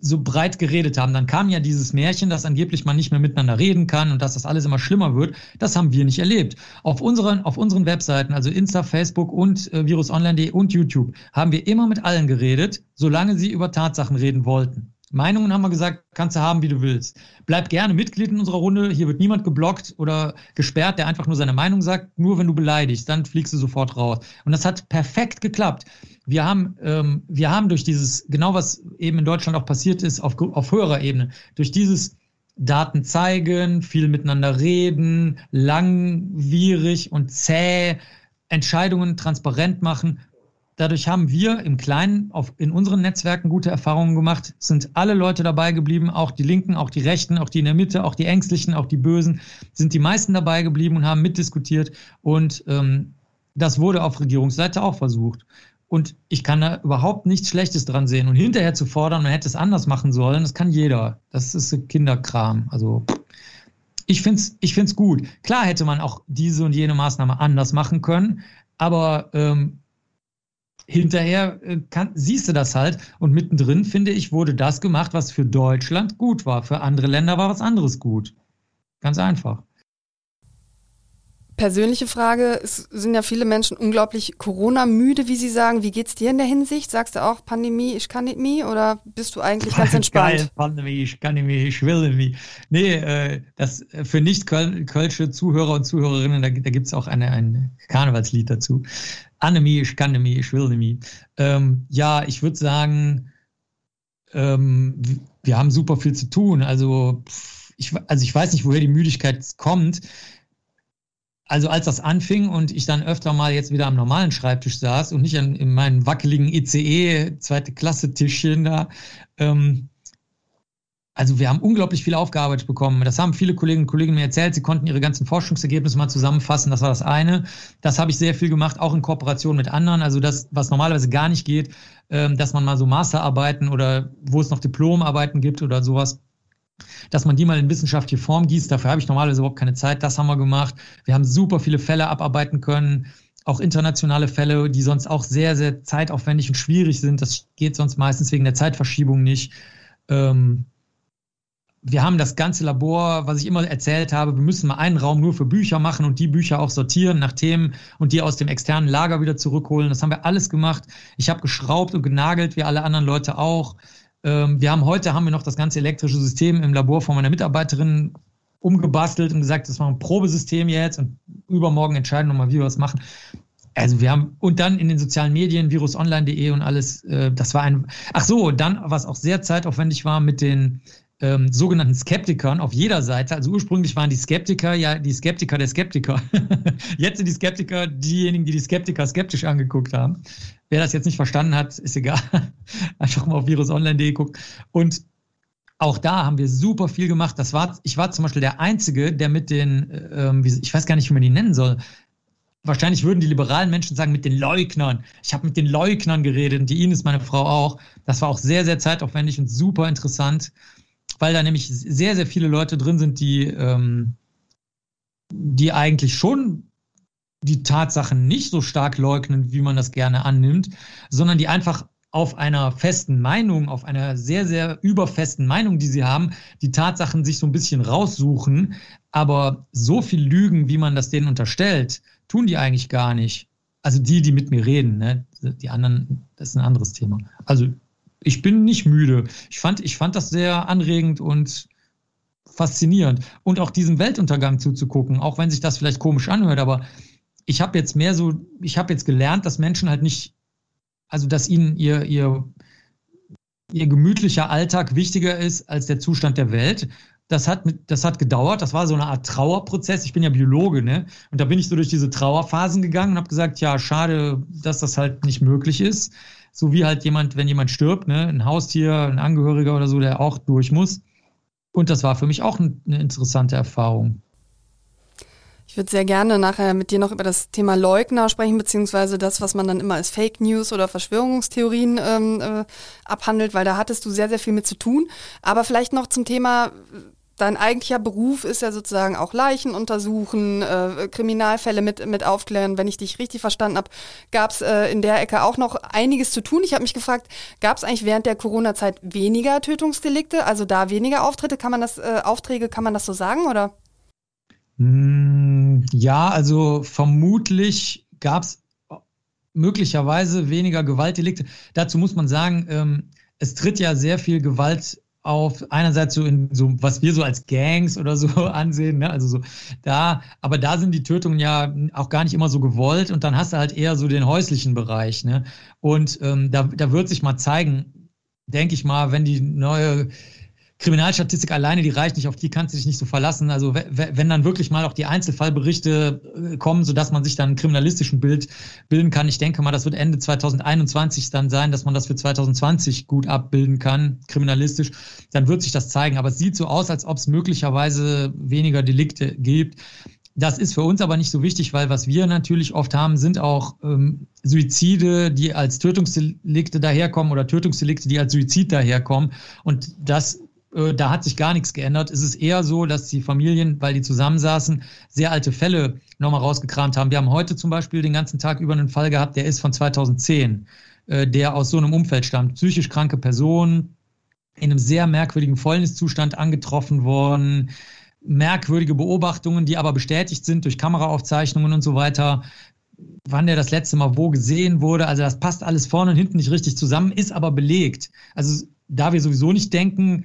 so breit geredet haben. Dann kam ja dieses Märchen, dass angeblich man nicht mehr miteinander reden kann und dass das alles immer schlimmer wird. Das haben wir nicht erlebt. Auf unseren, auf unseren Webseiten, also Insta, Facebook und äh, virusonline.de und YouTube, haben wir immer mit allen geredet, solange sie über Tatsachen reden wollten. Meinungen haben wir gesagt, kannst du haben, wie du willst. Bleib gerne Mitglied in unserer Runde. Hier wird niemand geblockt oder gesperrt, der einfach nur seine Meinung sagt. Nur wenn du beleidigst, dann fliegst du sofort raus. Und das hat perfekt geklappt. Wir haben, ähm, wir haben durch dieses, genau was eben in Deutschland auch passiert ist, auf, auf höherer Ebene, durch dieses Daten zeigen, viel miteinander reden, langwierig und zäh, Entscheidungen transparent machen, Dadurch haben wir im Kleinen auf, in unseren Netzwerken gute Erfahrungen gemacht, sind alle Leute dabei geblieben, auch die Linken, auch die Rechten, auch die in der Mitte, auch die Ängstlichen, auch die Bösen, sind die meisten dabei geblieben und haben mitdiskutiert. Und ähm, das wurde auf Regierungsseite auch versucht. Und ich kann da überhaupt nichts Schlechtes dran sehen. Und hinterher zu fordern, man hätte es anders machen sollen, das kann jeder. Das ist Kinderkram. Also ich finde es ich find's gut. Klar hätte man auch diese und jene Maßnahme anders machen können, aber ähm, hinterher äh, kann, siehst du das halt. Und mittendrin, finde ich, wurde das gemacht, was für Deutschland gut war. Für andere Länder war was anderes gut. Ganz einfach. Persönliche Frage, es sind ja viele Menschen unglaublich Corona-müde, wie sie sagen. Wie geht's dir in der Hinsicht? Sagst du auch Pandemie, ich kann nicht mehr oder bist du eigentlich ganz entspannt? Geil, Pandemie, ich kann nicht mehr, ich will nicht mehr. Nee, äh, das äh, für nicht kölsche Zuhörer und Zuhörerinnen, da, da gibt's auch eine, ein Karnevalslied dazu. Annemie, ich kann nicht ich will nicht ähm, ja, ich würde sagen, ähm, wir haben super viel zu tun. Also ich, also ich weiß nicht, woher die Müdigkeit kommt. Also als das anfing und ich dann öfter mal jetzt wieder am normalen Schreibtisch saß und nicht an, in meinem wackeligen ICE zweite Klasse Tischchen da, ähm, also wir haben unglaublich viel aufgearbeitet bekommen. Das haben viele Kolleginnen und Kollegen mir erzählt. Sie konnten ihre ganzen Forschungsergebnisse mal zusammenfassen. Das war das eine. Das habe ich sehr viel gemacht, auch in Kooperation mit anderen. Also das, was normalerweise gar nicht geht, ähm, dass man mal so Masterarbeiten oder wo es noch Diplomarbeiten gibt oder sowas, dass man die mal in wissenschaftliche Form gießt. Dafür habe ich normalerweise überhaupt keine Zeit. Das haben wir gemacht. Wir haben super viele Fälle abarbeiten können. Auch internationale Fälle, die sonst auch sehr, sehr zeitaufwendig und schwierig sind. Das geht sonst meistens wegen der Zeitverschiebung nicht. Ähm, wir haben das ganze Labor, was ich immer erzählt habe, wir müssen mal einen Raum nur für Bücher machen und die Bücher auch sortieren nach Themen und die aus dem externen Lager wieder zurückholen. Das haben wir alles gemacht. Ich habe geschraubt und genagelt, wie alle anderen Leute auch. Ähm, wir haben heute haben wir noch das ganze elektrische System im Labor von meiner Mitarbeiterin umgebastelt und gesagt, das war ein Probesystem jetzt und übermorgen entscheiden nochmal, wie wir das machen. Also wir haben, und dann in den sozialen Medien, virusonline.de und alles, äh, das war ein, ach so, dann, was auch sehr zeitaufwendig war mit den ähm, sogenannten Skeptikern auf jeder Seite. Also ursprünglich waren die Skeptiker ja die Skeptiker der Skeptiker. jetzt sind die Skeptiker diejenigen, die die Skeptiker skeptisch angeguckt haben. Wer das jetzt nicht verstanden hat, ist egal. Einfach mal auf virusonline.de gucken. Und auch da haben wir super viel gemacht. Das war, ich war zum Beispiel der Einzige, der mit den, ähm, ich weiß gar nicht, wie man die nennen soll. Wahrscheinlich würden die liberalen Menschen sagen, mit den Leugnern. Ich habe mit den Leugnern geredet und die Ihnen ist meine Frau auch. Das war auch sehr, sehr zeitaufwendig und super interessant weil da nämlich sehr, sehr viele Leute drin sind, die, ähm, die eigentlich schon die Tatsachen nicht so stark leugnen, wie man das gerne annimmt, sondern die einfach auf einer festen Meinung, auf einer sehr, sehr überfesten Meinung, die sie haben, die Tatsachen sich so ein bisschen raussuchen, aber so viel lügen, wie man das denen unterstellt, tun die eigentlich gar nicht. Also die, die mit mir reden, ne? die anderen, das ist ein anderes Thema. Also ich bin nicht müde. Ich fand, ich fand das sehr anregend und faszinierend. Und auch diesem Weltuntergang zuzugucken, auch wenn sich das vielleicht komisch anhört, aber ich habe jetzt mehr so, ich habe jetzt gelernt, dass Menschen halt nicht, also dass ihnen ihr, ihr, ihr gemütlicher Alltag wichtiger ist als der Zustand der Welt. Das hat, das hat gedauert, das war so eine Art Trauerprozess. Ich bin ja Biologe, ne? Und da bin ich so durch diese Trauerphasen gegangen und habe gesagt, ja, schade, dass das halt nicht möglich ist so wie halt jemand, wenn jemand stirbt, ne, ein Haustier, ein Angehöriger oder so, der auch durch muss. Und das war für mich auch eine interessante Erfahrung. Ich würde sehr gerne nachher mit dir noch über das Thema Leugner sprechen, beziehungsweise das, was man dann immer als Fake News oder Verschwörungstheorien ähm, äh, abhandelt, weil da hattest du sehr, sehr viel mit zu tun. Aber vielleicht noch zum Thema, dein eigentlicher Beruf ist ja sozusagen auch Leichen untersuchen, äh, Kriminalfälle mit, mit aufklären. Wenn ich dich richtig verstanden habe, gab es äh, in der Ecke auch noch einiges zu tun. Ich habe mich gefragt, gab es eigentlich während der Corona-Zeit weniger Tötungsdelikte, also da weniger Auftritte, kann man das, äh, Aufträge, kann man das so sagen, oder? Hm, ja, also vermutlich gab es möglicherweise weniger Gewaltdelikte. Dazu muss man sagen, ähm, es tritt ja sehr viel Gewalt auf einerseits so in so was wir so als Gangs oder so ansehen, ne? also so da, aber da sind die Tötungen ja auch gar nicht immer so gewollt und dann hast du halt eher so den häuslichen Bereich, ne? Und ähm, da, da wird sich mal zeigen, denke ich mal, wenn die neue Kriminalstatistik alleine, die reicht nicht, auf die kannst du dich nicht so verlassen. Also wenn dann wirklich mal auch die Einzelfallberichte äh, kommen, sodass man sich dann ein kriminalistischen Bild bilden kann. Ich denke mal, das wird Ende 2021 dann sein, dass man das für 2020 gut abbilden kann, kriminalistisch. Dann wird sich das zeigen. Aber es sieht so aus, als ob es möglicherweise weniger Delikte gibt. Das ist für uns aber nicht so wichtig, weil was wir natürlich oft haben, sind auch ähm, Suizide, die als Tötungsdelikte daherkommen oder Tötungsdelikte, die als Suizid daherkommen. Und das da hat sich gar nichts geändert. Es ist eher so, dass die Familien, weil die zusammensaßen, sehr alte Fälle nochmal rausgekramt haben. Wir haben heute zum Beispiel den ganzen Tag über einen Fall gehabt, der ist von 2010, äh, der aus so einem Umfeld stammt. Psychisch kranke Person, in einem sehr merkwürdigen Fäulniszustand angetroffen worden, merkwürdige Beobachtungen, die aber bestätigt sind durch Kameraaufzeichnungen und so weiter wann der das letzte Mal wo gesehen wurde. Also das passt alles vorne und hinten nicht richtig zusammen, ist aber belegt. Also da wir sowieso nicht denken,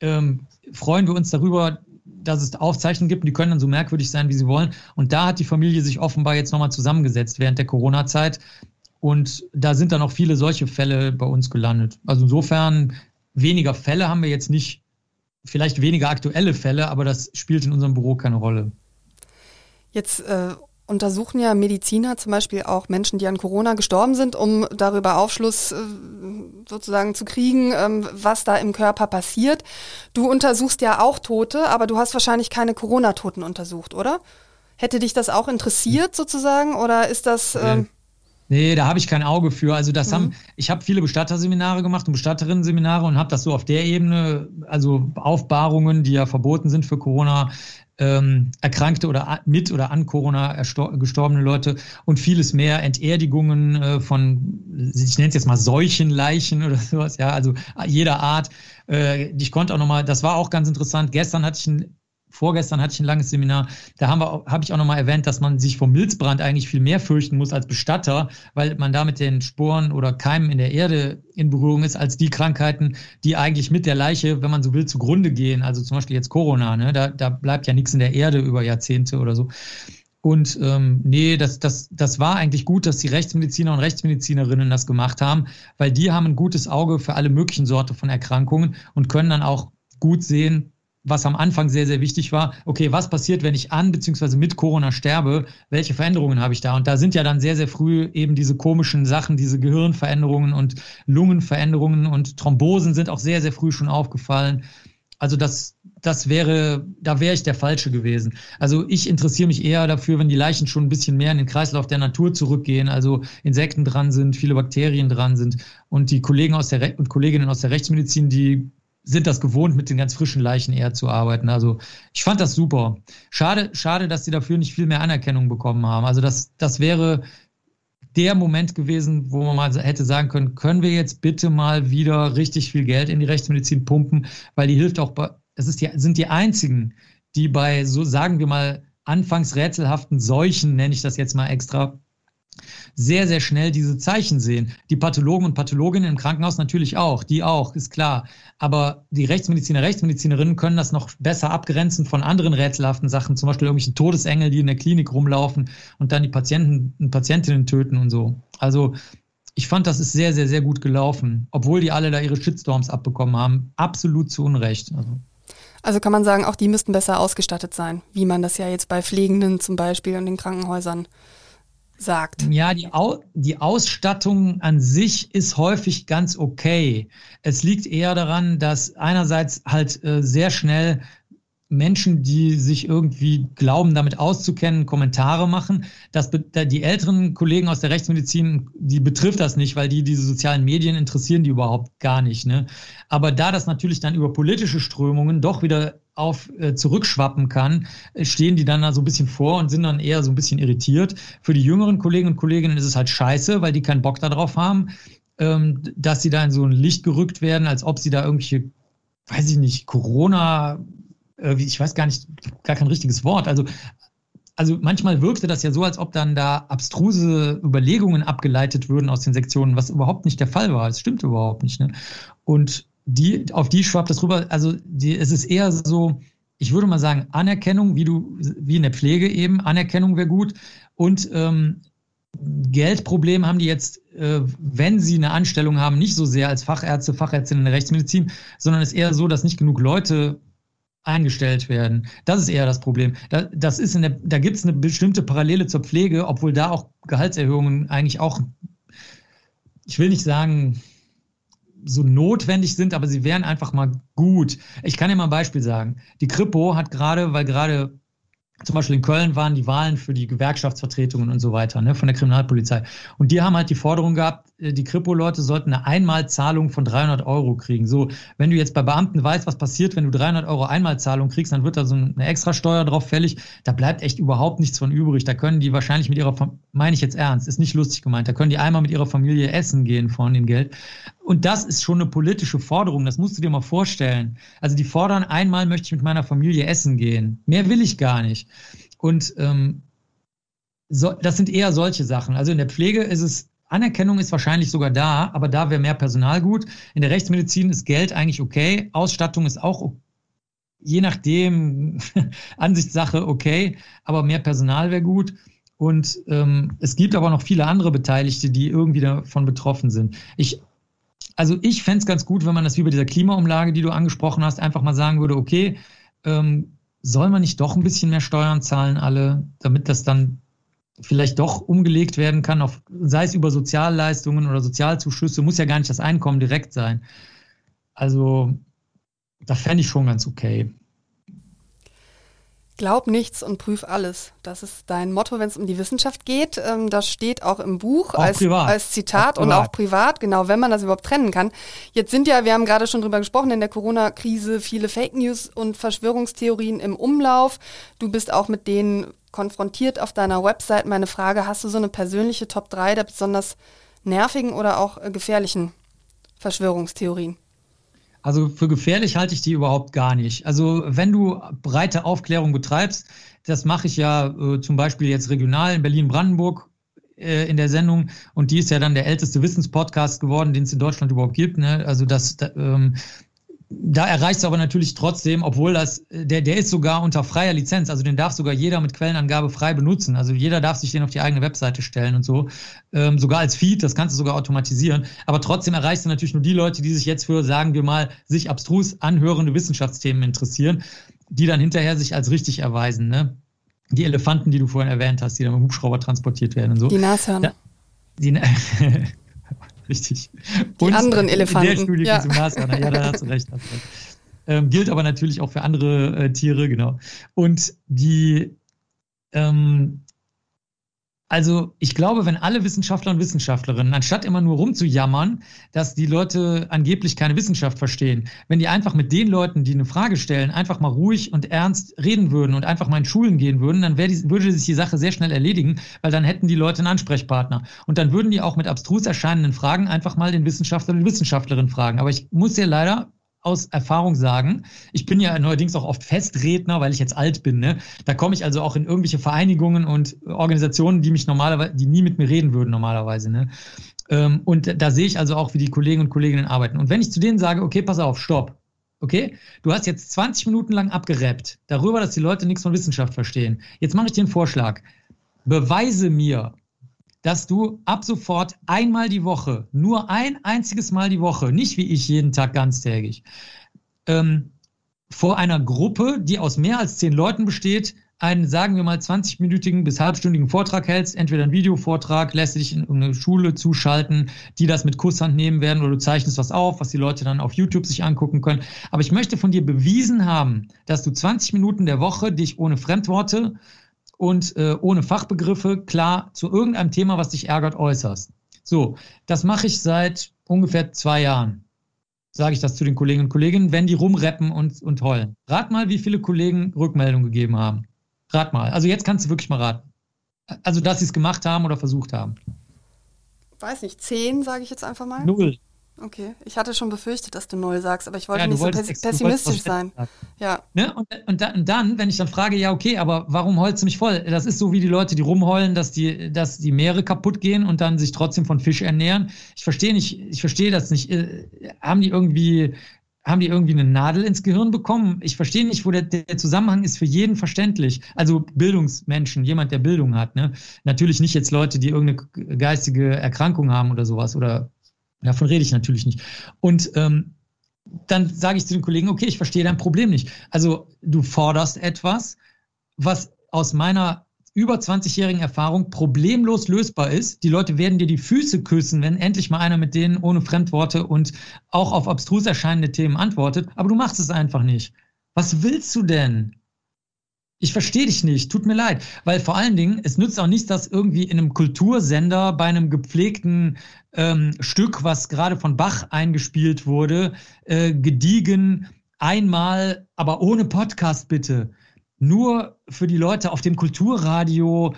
ähm, freuen wir uns darüber, dass es Aufzeichnungen gibt und die können dann so merkwürdig sein, wie sie wollen. Und da hat die Familie sich offenbar jetzt nochmal zusammengesetzt während der Corona-Zeit. Und da sind dann auch viele solche Fälle bei uns gelandet. Also insofern weniger Fälle haben wir jetzt nicht, vielleicht weniger aktuelle Fälle, aber das spielt in unserem Büro keine Rolle. Jetzt äh, untersuchen ja Mediziner zum Beispiel auch Menschen, die an Corona gestorben sind, um darüber Aufschluss äh, sozusagen zu kriegen, ähm, was da im Körper passiert. Du untersuchst ja auch Tote, aber du hast wahrscheinlich keine Corona-Toten untersucht, oder? Hätte dich das auch interessiert sozusagen oder ist das... Ähm Nee, da habe ich kein Auge für. Also das mhm. haben, ich habe viele Bestatterseminare gemacht und Bestatterinnen-Seminare und habe das so auf der Ebene, also Aufbahrungen, die ja verboten sind für Corona, ähm, Erkrankte oder mit oder an Corona gestorbene Leute und vieles mehr, Enterdigungen äh, von, ich nenne es jetzt mal Seuchenleichen oder sowas, ja, also jeder Art. Äh, ich konnte auch nochmal, das war auch ganz interessant. Gestern hatte ich ein vorgestern hatte ich ein langes Seminar, da habe ich auch nochmal erwähnt, dass man sich vom Milzbrand eigentlich viel mehr fürchten muss als Bestatter, weil man da mit den Sporen oder Keimen in der Erde in Berührung ist, als die Krankheiten, die eigentlich mit der Leiche, wenn man so will, zugrunde gehen. Also zum Beispiel jetzt Corona, ne? da, da bleibt ja nichts in der Erde über Jahrzehnte oder so. Und ähm, nee, das, das, das war eigentlich gut, dass die Rechtsmediziner und Rechtsmedizinerinnen das gemacht haben, weil die haben ein gutes Auge für alle möglichen Sorte von Erkrankungen und können dann auch gut sehen, was am Anfang sehr, sehr wichtig war, okay, was passiert, wenn ich an bzw. mit Corona sterbe? Welche Veränderungen habe ich da? Und da sind ja dann sehr, sehr früh eben diese komischen Sachen, diese Gehirnveränderungen und Lungenveränderungen und Thrombosen sind auch sehr, sehr früh schon aufgefallen. Also das, das wäre, da wäre ich der Falsche gewesen. Also ich interessiere mich eher dafür, wenn die Leichen schon ein bisschen mehr in den Kreislauf der Natur zurückgehen, also Insekten dran sind, viele Bakterien dran sind und die Kollegen aus der Re und Kolleginnen aus der Rechtsmedizin, die sind das gewohnt, mit den ganz frischen Leichen eher zu arbeiten. Also ich fand das super. Schade, schade, dass sie dafür nicht viel mehr Anerkennung bekommen haben. Also das, das wäre der Moment gewesen, wo man mal hätte sagen können, können wir jetzt bitte mal wieder richtig viel Geld in die Rechtsmedizin pumpen, weil die hilft auch bei, das ist die, sind die einzigen, die bei so, sagen wir mal, anfangs rätselhaften Seuchen, nenne ich das jetzt mal extra, sehr, sehr schnell diese Zeichen sehen. Die Pathologen und Pathologinnen im Krankenhaus natürlich auch, die auch, ist klar. Aber die Rechtsmediziner, Rechtsmedizinerinnen können das noch besser abgrenzen von anderen rätselhaften Sachen, zum Beispiel irgendwelchen Todesengel, die in der Klinik rumlaufen und dann die Patienten und Patientinnen töten und so. Also ich fand, das ist sehr, sehr, sehr gut gelaufen, obwohl die alle da ihre Shitstorms abbekommen haben. Absolut zu Unrecht. Also. Also kann man sagen, auch die müssten besser ausgestattet sein, wie man das ja jetzt bei Pflegenden zum Beispiel und den Krankenhäusern sagt. Ja, die, Au die Ausstattung an sich ist häufig ganz okay. Es liegt eher daran, dass einerseits halt äh, sehr schnell Menschen, die sich irgendwie glauben, damit auszukennen, Kommentare machen. Das, die älteren Kollegen aus der Rechtsmedizin, die betrifft das nicht, weil die diese sozialen Medien interessieren die überhaupt gar nicht. Ne? Aber da das natürlich dann über politische Strömungen doch wieder auf äh, zurückschwappen kann, äh, stehen die dann da so ein bisschen vor und sind dann eher so ein bisschen irritiert. Für die jüngeren Kollegen und Kolleginnen ist es halt scheiße, weil die keinen Bock darauf haben, ähm, dass sie da in so ein Licht gerückt werden, als ob sie da irgendwelche, weiß ich nicht, Corona ich weiß gar nicht, gar kein richtiges Wort. Also, also manchmal wirkte das ja so, als ob dann da abstruse Überlegungen abgeleitet würden aus den Sektionen, was überhaupt nicht der Fall war. Es stimmt überhaupt nicht. Ne? Und die, auf die schwappt das rüber. Also die, es ist eher so, ich würde mal sagen, Anerkennung, wie du, wie in der Pflege eben, Anerkennung wäre gut. Und ähm, Geldproblem haben die jetzt, äh, wenn sie eine Anstellung haben, nicht so sehr als Fachärzte, Fachärztinnen in der Rechtsmedizin, sondern es ist eher so, dass nicht genug Leute eingestellt werden. Das ist eher das Problem. Da, das ist der, da gibt es eine bestimmte Parallele zur Pflege, obwohl da auch Gehaltserhöhungen eigentlich auch, ich will nicht sagen, so notwendig sind, aber sie wären einfach mal gut. Ich kann dir mal ein Beispiel sagen. Die Kripo hat gerade, weil gerade zum Beispiel in Köln waren die Wahlen für die Gewerkschaftsvertretungen und so weiter, ne, von der Kriminalpolizei. Und die haben halt die Forderung gehabt, äh, die Kripo-Leute sollten eine Einmalzahlung von 300 Euro kriegen. So, wenn du jetzt bei Beamten weißt, was passiert, wenn du 300 Euro Einmalzahlung kriegst, dann wird da so eine Extrasteuer drauf fällig. Da bleibt echt überhaupt nichts von übrig. Da können die wahrscheinlich mit ihrer, meine ich jetzt ernst, ist nicht lustig gemeint, da können die einmal mit ihrer Familie essen gehen von dem Geld. Und das ist schon eine politische Forderung, das musst du dir mal vorstellen. Also die fordern, einmal möchte ich mit meiner Familie essen gehen. Mehr will ich gar nicht. Und ähm, so, das sind eher solche Sachen. Also in der Pflege ist es, Anerkennung ist wahrscheinlich sogar da, aber da wäre mehr Personal gut. In der Rechtsmedizin ist Geld eigentlich okay, Ausstattung ist auch je nachdem Ansichtssache okay, aber mehr Personal wäre gut. Und ähm, es gibt aber noch viele andere Beteiligte, die irgendwie davon betroffen sind. Ich also ich fände es ganz gut, wenn man das wie bei dieser Klimaumlage, die du angesprochen hast, einfach mal sagen würde, okay, ähm, soll man nicht doch ein bisschen mehr Steuern zahlen alle, damit das dann vielleicht doch umgelegt werden kann, auf, sei es über Sozialleistungen oder Sozialzuschüsse, muss ja gar nicht das Einkommen direkt sein. Also da fände ich schon ganz okay. Glaub nichts und prüf alles. Das ist dein Motto, wenn es um die Wissenschaft geht. Ähm, das steht auch im Buch auch als, als, Zitat auch und auch privat, genau, wenn man das überhaupt trennen kann. Jetzt sind ja, wir haben gerade schon drüber gesprochen, in der Corona-Krise viele Fake News und Verschwörungstheorien im Umlauf. Du bist auch mit denen konfrontiert auf deiner Website. Meine Frage, hast du so eine persönliche Top 3 der besonders nervigen oder auch äh, gefährlichen Verschwörungstheorien? Also für gefährlich halte ich die überhaupt gar nicht. Also wenn du breite Aufklärung betreibst, das mache ich ja äh, zum Beispiel jetzt regional in Berlin-Brandenburg äh, in der Sendung und die ist ja dann der älteste Wissenspodcast geworden, den es in Deutschland überhaupt gibt. Ne? Also das, da, ähm, da erreicht es aber natürlich trotzdem, obwohl das, der, der ist sogar unter freier Lizenz, also den darf sogar jeder mit Quellenangabe frei benutzen. Also jeder darf sich den auf die eigene Webseite stellen und so. Ähm, sogar als Feed, das kannst du sogar automatisieren. Aber trotzdem erreichst du natürlich nur die Leute, die sich jetzt für, sagen wir mal, sich abstrus anhörende Wissenschaftsthemen interessieren, die dann hinterher sich als richtig erweisen. Ne? Die Elefanten, die du vorhin erwähnt hast, die dann mit Hubschrauber transportiert werden und so. Die Nashörner. die, Richtig. Die und anderen Elefanten. In der Studie ja. zum Nashörner. Ja, da hast du recht. Hast recht. Ähm, gilt aber natürlich auch für andere äh, Tiere, genau. Und die, ähm, also ich glaube, wenn alle Wissenschaftler und Wissenschaftlerinnen, anstatt immer nur rumzujammern, dass die Leute angeblich keine Wissenschaft verstehen, wenn die einfach mit den Leuten, die eine Frage stellen, einfach mal ruhig und ernst reden würden und einfach mal in Schulen gehen würden, dann die, würde sich die Sache sehr schnell erledigen, weil dann hätten die Leute einen Ansprechpartner. Und dann würden die auch mit abstrus erscheinenden Fragen einfach mal den Wissenschaftler und Wissenschaftlerin fragen. Aber ich muss dir leider aus Erfahrung sagen. Ich bin ja neuerdings auch oft Festredner, weil ich jetzt alt bin. Ne? Da komme ich also auch in irgendwelche Vereinigungen und Organisationen, die mich normalerweise, die nie mit mir reden würden normalerweise. Ne? Ähm, und da sehe ich also auch, wie die Kollegen und Kolleginnen arbeiten. Und wenn ich zu denen sage, okay, pass auf, stopp. Okay, du hast jetzt 20 Minuten lang abgerappt darüber, dass die Leute nichts von Wissenschaft verstehen. Jetzt mache ich dir einen Vorschlag. Beweise mir, dass du ab sofort einmal die Woche, nur ein einziges Mal die Woche, nicht wie ich jeden Tag ganztägig, ähm, vor einer Gruppe, die aus mehr als zehn Leuten besteht, einen, sagen wir mal, 20-minütigen bis halbstündigen Vortrag hältst, entweder einen Videovortrag, lässt dich in eine Schule zuschalten, die das mit Kusshand nehmen werden, oder du zeichnest was auf, was die Leute dann auf YouTube sich angucken können. Aber ich möchte von dir bewiesen haben, dass du 20 Minuten der Woche dich ohne Fremdworte und äh, ohne Fachbegriffe klar zu irgendeinem Thema, was dich ärgert, äußerst. So, das mache ich seit ungefähr zwei Jahren sage ich das zu den Kolleginnen und Kollegen, wenn die rumreppen und, und heulen. Rat mal, wie viele Kollegen Rückmeldungen gegeben haben. Rat mal. Also jetzt kannst du wirklich mal raten. Also, dass sie es gemacht haben oder versucht haben. Weiß nicht, zehn, sage ich jetzt einfach mal. Null. Okay, ich hatte schon befürchtet, dass du null sagst, aber ich wollte ja, nicht so pess pessimistisch sein. Ja. Ne? Und, und, dann, und, dann, wenn ich dann frage, ja, okay, aber warum heulst du mich voll? Das ist so wie die Leute, die rumheulen, dass die, dass die Meere kaputt gehen und dann sich trotzdem von Fisch ernähren. Ich verstehe nicht, ich verstehe das nicht. Äh, haben die irgendwie, haben die irgendwie eine Nadel ins Gehirn bekommen? Ich verstehe nicht, wo der, der Zusammenhang ist für jeden verständlich. Also Bildungsmenschen, jemand, der Bildung hat. Ne? Natürlich nicht jetzt Leute, die irgendeine geistige Erkrankung haben oder sowas oder Davon rede ich natürlich nicht. Und ähm, dann sage ich zu den Kollegen, okay, ich verstehe dein Problem nicht. Also du forderst etwas, was aus meiner über 20-jährigen Erfahrung problemlos lösbar ist. Die Leute werden dir die Füße küssen, wenn endlich mal einer mit denen ohne Fremdworte und auch auf abstrus erscheinende Themen antwortet. Aber du machst es einfach nicht. Was willst du denn? Ich verstehe dich nicht, tut mir leid. Weil vor allen Dingen, es nützt auch nichts, dass irgendwie in einem Kultursender bei einem gepflegten ähm, Stück, was gerade von Bach eingespielt wurde, äh, gediegen, einmal, aber ohne Podcast bitte, nur für die Leute auf dem Kulturradio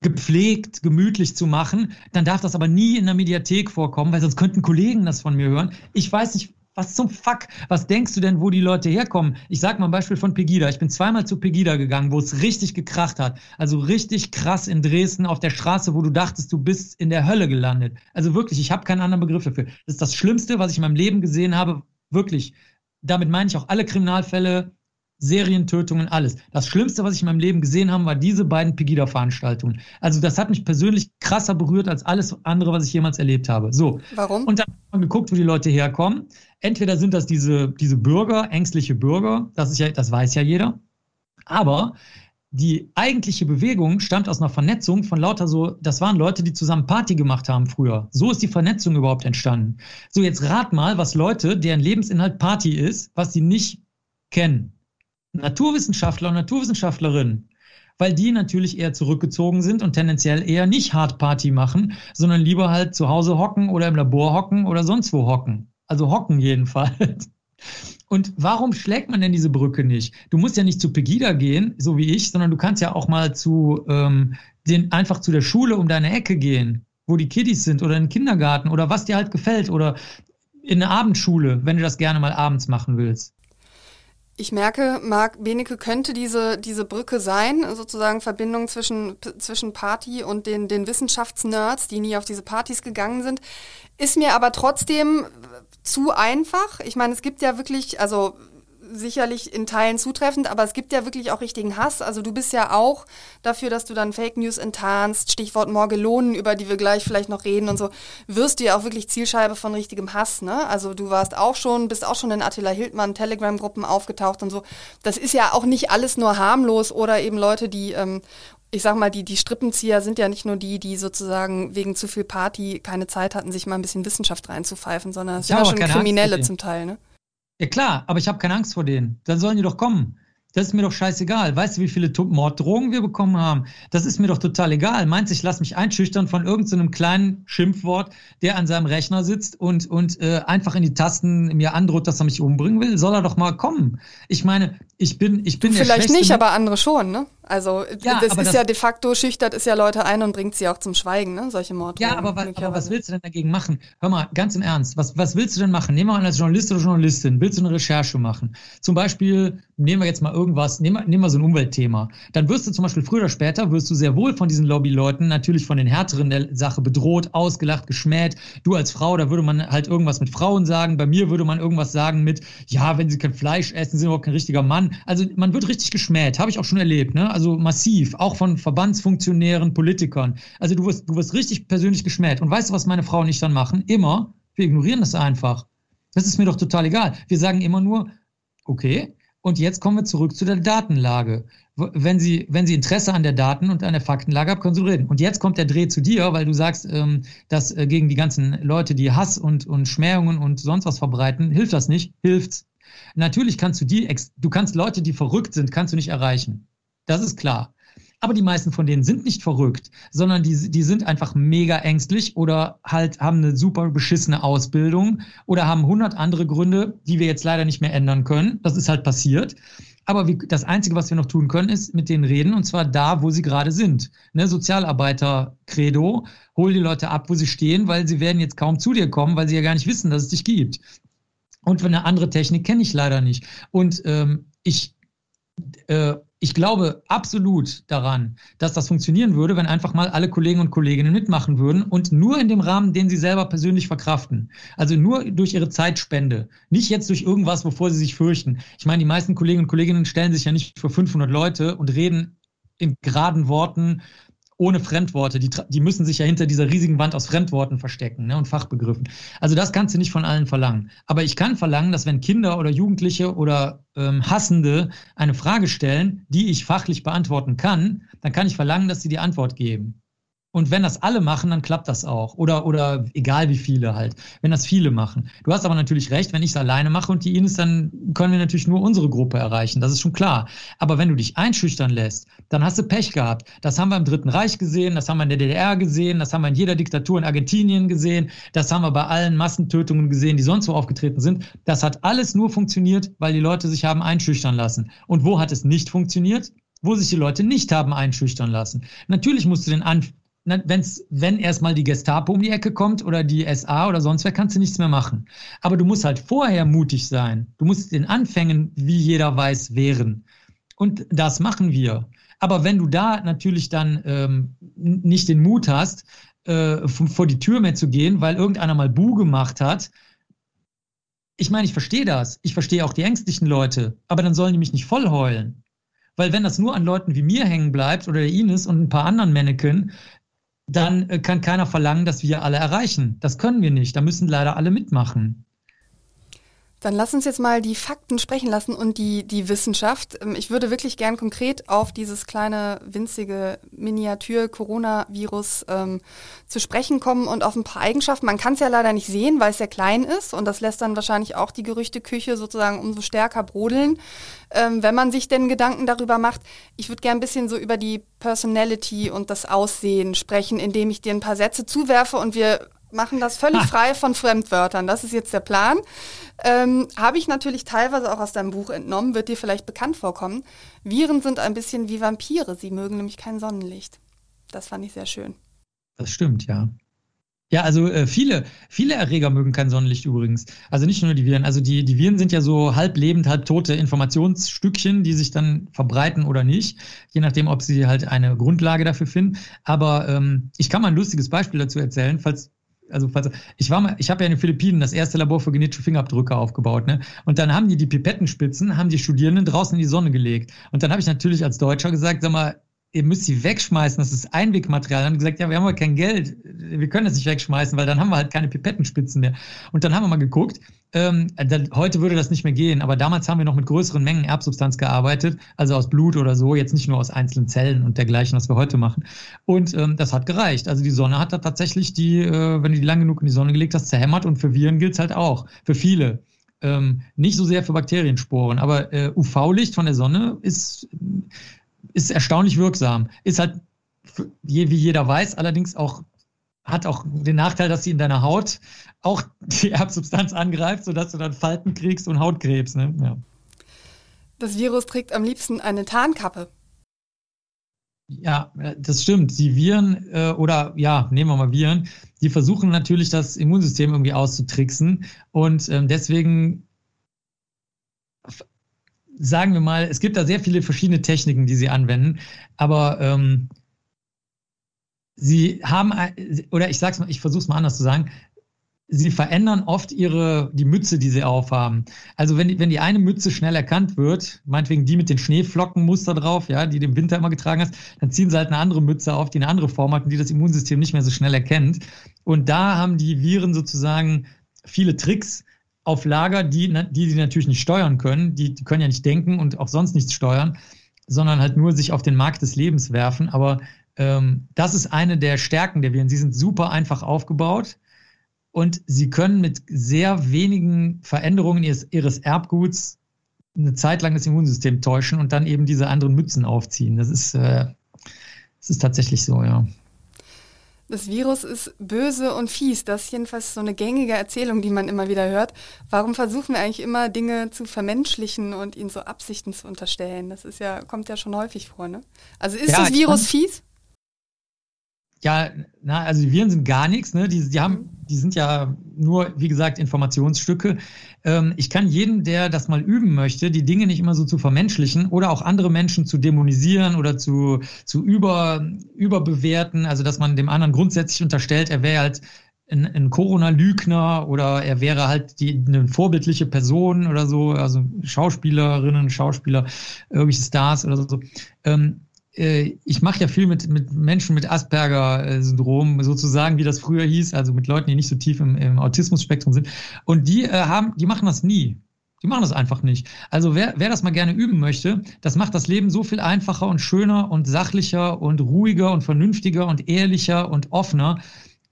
gepflegt, gemütlich zu machen, dann darf das aber nie in der Mediathek vorkommen, weil sonst könnten Kollegen das von mir hören. Ich weiß nicht, was zum Fuck? Was denkst du denn, wo die Leute herkommen? Ich sag mal ein Beispiel von Pegida. Ich bin zweimal zu Pegida gegangen, wo es richtig gekracht hat. Also richtig krass in Dresden auf der Straße, wo du dachtest, du bist in der Hölle gelandet. Also wirklich, ich habe keinen anderen Begriff dafür. Das ist das Schlimmste, was ich in meinem Leben gesehen habe. Wirklich. Damit meine ich auch alle Kriminalfälle, Serientötungen, alles. Das Schlimmste, was ich in meinem Leben gesehen habe, war diese beiden Pegida-Veranstaltungen. Also das hat mich persönlich krasser berührt als alles andere, was ich jemals erlebt habe. So. Warum? Und dann haben wir geguckt, wo die Leute herkommen. Entweder sind das diese, diese Bürger, ängstliche Bürger, das ist ja, das weiß ja jeder. Aber die eigentliche Bewegung stammt aus einer Vernetzung von lauter so, das waren Leute, die zusammen Party gemacht haben früher. So ist die Vernetzung überhaupt entstanden. So, jetzt rat mal, was Leute, deren Lebensinhalt Party ist, was sie nicht kennen. Naturwissenschaftler und Naturwissenschaftlerinnen, weil die natürlich eher zurückgezogen sind und tendenziell eher nicht Hard Party machen, sondern lieber halt zu Hause hocken oder im Labor hocken oder sonst wo hocken. Also hocken jedenfalls. Und warum schlägt man denn diese Brücke nicht? Du musst ja nicht zu Pegida gehen, so wie ich, sondern du kannst ja auch mal zu ähm, den einfach zu der Schule um deine Ecke gehen, wo die Kiddies sind oder in den Kindergarten oder was dir halt gefällt oder in eine Abendschule, wenn du das gerne mal abends machen willst. Ich merke, Marc Benecke könnte diese, diese Brücke sein, sozusagen Verbindung zwischen, zwischen Party und den, den Wissenschaftsnerds, die nie auf diese Partys gegangen sind. Ist mir aber trotzdem zu einfach. Ich meine, es gibt ja wirklich, also sicherlich in Teilen zutreffend, aber es gibt ja wirklich auch richtigen Hass. Also du bist ja auch dafür, dass du dann Fake News enttarnst, Stichwort Morgelonen, über die wir gleich vielleicht noch reden und so, wirst du ja auch wirklich Zielscheibe von richtigem Hass, ne? Also du warst auch schon, bist auch schon in Attila Hildmann Telegram-Gruppen aufgetaucht und so. Das ist ja auch nicht alles nur harmlos oder eben Leute, die ähm, ich sag mal, die, die Strippenzieher sind ja nicht nur die, die sozusagen wegen zu viel Party keine Zeit hatten, sich mal ein bisschen Wissenschaft reinzupfeifen, sondern es sind ja schon Kriminelle zum Teil, ne? Ja klar, aber ich habe keine Angst vor denen. Dann sollen die doch kommen. Das ist mir doch scheißegal. Weißt du, wie viele Morddrohungen wir bekommen haben? Das ist mir doch total egal. Meinst du, ich lasse mich einschüchtern von irgendeinem so kleinen Schimpfwort, der an seinem Rechner sitzt und, und äh, einfach in die Tasten mir androht, dass er mich umbringen will? Soll er doch mal kommen. Ich meine, ich bin, ich bin du Vielleicht nicht, aber andere schon, ne? Also ja, das ist das, ja de facto, schüchtert es ja Leute ein und bringt sie auch zum Schweigen, ne? solche Morddrohungen. Ja, aber, aber, was willst du denn dagegen machen? Hör mal, ganz im Ernst, was, was willst du denn machen? Nehmen wir an als Journalist oder Journalistin, willst du eine Recherche machen? Zum Beispiel, nehmen wir jetzt mal irgendwas, nehmen wir, nehmen wir so ein Umweltthema. Dann wirst du zum Beispiel früher oder später, wirst du sehr wohl von diesen Lobbyleuten, natürlich von den Härteren der Sache bedroht, ausgelacht, geschmäht. Du als Frau, da würde man halt irgendwas mit Frauen sagen. Bei mir würde man irgendwas sagen mit, ja, wenn sie kein Fleisch essen, sind sie überhaupt kein richtiger Mann. Also man wird richtig geschmäht, habe ich auch schon erlebt, ne? Also massiv auch von Verbandsfunktionären, Politikern. Also du wirst, du wirst richtig persönlich geschmäht. Und weißt du, was meine Frau und ich dann machen? Immer, wir ignorieren das einfach. Das ist mir doch total egal. Wir sagen immer nur, okay, Und jetzt kommen wir zurück zu der Datenlage. Wenn Sie, wenn Sie Interesse an der Daten und an der Faktenlage haben, können Sie reden. Und jetzt kommt der Dreh zu dir, weil du sagst, ähm, dass äh, gegen die ganzen Leute, die Hass und, und Schmähungen und sonst was verbreiten, hilft das nicht? Hilft's. Natürlich kannst du die, du kannst Leute, die verrückt sind, kannst du nicht erreichen. Das ist klar. Aber die meisten von denen sind nicht verrückt, sondern die, die sind einfach mega ängstlich oder halt haben eine super beschissene Ausbildung oder haben hundert andere Gründe, die wir jetzt leider nicht mehr ändern können. Das ist halt passiert. Aber wie, das Einzige, was wir noch tun können, ist mit denen reden und zwar da, wo sie gerade sind. Ne, Sozialarbeiter-Credo, hol die Leute ab, wo sie stehen, weil sie werden jetzt kaum zu dir kommen, weil sie ja gar nicht wissen, dass es dich gibt. Und eine andere Technik kenne ich leider nicht. Und ähm, ich äh, ich glaube absolut daran, dass das funktionieren würde, wenn einfach mal alle Kollegen und Kolleginnen mitmachen würden und nur in dem Rahmen, den sie selber persönlich verkraften. Also nur durch ihre Zeitspende. Nicht jetzt durch irgendwas, wovor sie sich fürchten. Ich meine, die meisten Kollegen und Kolleginnen stellen sich ja nicht für 500 Leute und reden in geraden Worten ohne Fremdworte. Die, die müssen sich ja hinter dieser riesigen Wand aus Fremdworten verstecken ne, und Fachbegriffen. Also das kannst du nicht von allen verlangen. Aber ich kann verlangen, dass wenn Kinder oder Jugendliche oder ähm, Hassende eine Frage stellen, die ich fachlich beantworten kann, dann kann ich verlangen, dass sie die Antwort geben. Und wenn das alle machen, dann klappt das auch. Oder, oder egal wie viele halt. Wenn das viele machen. Du hast aber natürlich recht, wenn ich es alleine mache und die Ines, dann können wir natürlich nur unsere Gruppe erreichen. Das ist schon klar. Aber wenn du dich einschüchtern lässt, dann hast du Pech gehabt. Das haben wir im Dritten Reich gesehen, das haben wir in der DDR gesehen, das haben wir in jeder Diktatur in Argentinien gesehen, das haben wir bei allen Massentötungen gesehen, die sonst so aufgetreten sind. Das hat alles nur funktioniert, weil die Leute sich haben einschüchtern lassen. Und wo hat es nicht funktioniert? wo sich die Leute nicht haben einschüchtern lassen. Natürlich musst du den Anf wenn's, wenn erstmal die Gestapo um die Ecke kommt oder die SA oder sonst wer, kannst du nichts mehr machen. Aber du musst halt vorher mutig sein. Du musst den Anfängen, wie jeder weiß, wehren. Und das machen wir. Aber wenn du da natürlich dann ähm, nicht den Mut hast, äh, vor die Tür mehr zu gehen, weil irgendeiner mal Bu gemacht hat, ich meine, ich verstehe das. Ich verstehe auch die ängstlichen Leute, aber dann sollen die mich nicht voll heulen. Weil wenn das nur an Leuten wie mir hängen bleibt oder der Ines und ein paar anderen Mannequin, dann äh, kann keiner verlangen, dass wir alle erreichen. Das können wir nicht. Da müssen leider alle mitmachen. Dann lass uns jetzt mal die Fakten sprechen lassen und die, die Wissenschaft. Ähm, ich würde wirklich gern konkret auf dieses kleine, winzige Miniatur-Coronavirus ähm, zu sprechen kommen und auf ein paar Eigenschaften. Man kann es ja leider nicht sehen, weil es sehr klein ist und das lässt dann wahrscheinlich auch die Gerüchteküche sozusagen umso stärker brodeln, ähm, wenn man sich denn Gedanken darüber macht. Ich würde gern ein bisschen so über die Personality und das Aussehen sprechen, indem ich dir ein paar Sätze zuwerfe und wir machen das völlig ah. frei von Fremdwörtern. Das ist jetzt der Plan. Ähm, Habe ich natürlich teilweise auch aus deinem Buch entnommen, wird dir vielleicht bekannt vorkommen. Viren sind ein bisschen wie Vampire. Sie mögen nämlich kein Sonnenlicht. Das fand ich sehr schön. Das stimmt, ja. Ja, also äh, viele, viele Erreger mögen kein Sonnenlicht übrigens. Also nicht nur die Viren. Also die, die Viren sind ja so halb lebend, halb tote Informationsstückchen, die sich dann verbreiten oder nicht, je nachdem, ob sie halt eine Grundlage dafür finden. Aber ähm, ich kann mal ein lustiges Beispiel dazu erzählen, falls also ich war mal, ich habe ja in den Philippinen das erste Labor für genetische Fingerabdrücke aufgebaut, ne? Und dann haben die die Pipettenspitzen, haben die Studierenden draußen in die Sonne gelegt. Und dann habe ich natürlich als Deutscher gesagt, sag mal, ihr müsst sie wegschmeißen, das ist Einwegmaterial. Dann haben gesagt, ja, wir haben aber kein Geld, wir können das nicht wegschmeißen, weil dann haben wir halt keine Pipettenspitzen mehr. Und dann haben wir mal geguckt, ähm, heute würde das nicht mehr gehen, aber damals haben wir noch mit größeren Mengen Erbsubstanz gearbeitet, also aus Blut oder so, jetzt nicht nur aus einzelnen Zellen und dergleichen, was wir heute machen. Und ähm, das hat gereicht. Also die Sonne hat da tatsächlich die, äh, wenn du die lang genug in die Sonne gelegt hast, zerhämmert und für Viren gilt es halt auch, für viele. Ähm, nicht so sehr für Bakteriensporen, aber äh, UV-Licht von der Sonne ist ist erstaunlich wirksam. Ist halt, wie jeder weiß, allerdings auch hat auch den Nachteil, dass sie in deiner Haut auch die Erbsubstanz angreift, sodass du dann Falten kriegst und Hautkrebs. Ne? Ja. Das Virus trägt am liebsten eine Tarnkappe. Ja, das stimmt. Die Viren äh, oder ja, nehmen wir mal Viren, die versuchen natürlich das Immunsystem irgendwie auszutricksen und ähm, deswegen sagen wir mal, es gibt da sehr viele verschiedene Techniken, die sie anwenden, aber ähm, sie haben, oder ich sag's mal, ich versuche es mal anders zu sagen, sie verändern oft ihre, die Mütze, die sie aufhaben. Also wenn die, wenn die eine Mütze schnell erkannt wird, meinetwegen die mit den Schneeflockenmuster drauf, ja, die du im Winter immer getragen hast, dann ziehen sie halt eine andere Mütze auf, die eine andere Form hat und die das Immunsystem nicht mehr so schnell erkennt. Und da haben die Viren sozusagen viele Tricks, auf Lager, die, die sie natürlich nicht steuern können. Die, die können ja nicht denken und auch sonst nichts steuern, sondern halt nur sich auf den Markt des Lebens werfen. Aber ähm, das ist eine der Stärken der Viren. Sie sind super einfach aufgebaut und sie können mit sehr wenigen Veränderungen ihres, ihres Erbguts eine Zeit lang das Immunsystem täuschen und dann eben diese anderen Mützen aufziehen. Das ist, äh, das ist tatsächlich so, ja. Das Virus ist böse und fies. Das ist jedenfalls so eine gängige Erzählung, die man immer wieder hört. Warum versuchen wir eigentlich immer Dinge zu vermenschlichen und ihnen so Absichten zu unterstellen? Das ist ja, kommt ja schon häufig vor, ne? Also ist ja, das Virus fies? Ja, na, also die Viren sind gar nichts, ne? Die, die haben, die sind ja nur, wie gesagt, Informationsstücke. Ähm, ich kann jeden, der das mal üben möchte, die Dinge nicht immer so zu vermenschlichen oder auch andere Menschen zu dämonisieren oder zu, zu über, überbewerten, also dass man dem anderen grundsätzlich unterstellt, er wäre halt ein, ein Corona-Lügner oder er wäre halt die, eine vorbildliche Person oder so, also Schauspielerinnen, Schauspieler, irgendwelche Stars oder so. Ähm, äh, ich mache ja viel mit, mit Menschen mit Asperger-Syndrom, sozusagen, wie das früher hieß, also mit Leuten, die nicht so tief im, im Autismus-Spektrum sind. Und die äh, haben, die machen das nie. Die machen das einfach nicht. Also wer, wer das mal gerne üben möchte, das macht das Leben so viel einfacher und schöner und sachlicher und ruhiger und vernünftiger und ehrlicher und offener.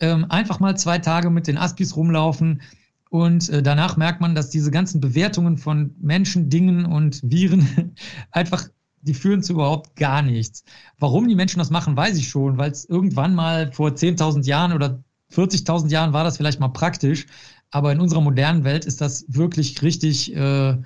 Ähm, einfach mal zwei Tage mit den Aspis rumlaufen, und äh, danach merkt man, dass diese ganzen Bewertungen von Menschen, Dingen und Viren einfach die führen zu überhaupt gar nichts. Warum die Menschen das machen, weiß ich schon, weil es irgendwann mal vor 10.000 Jahren oder 40.000 Jahren war das vielleicht mal praktisch, aber in unserer modernen Welt ist das wirklich richtig äh,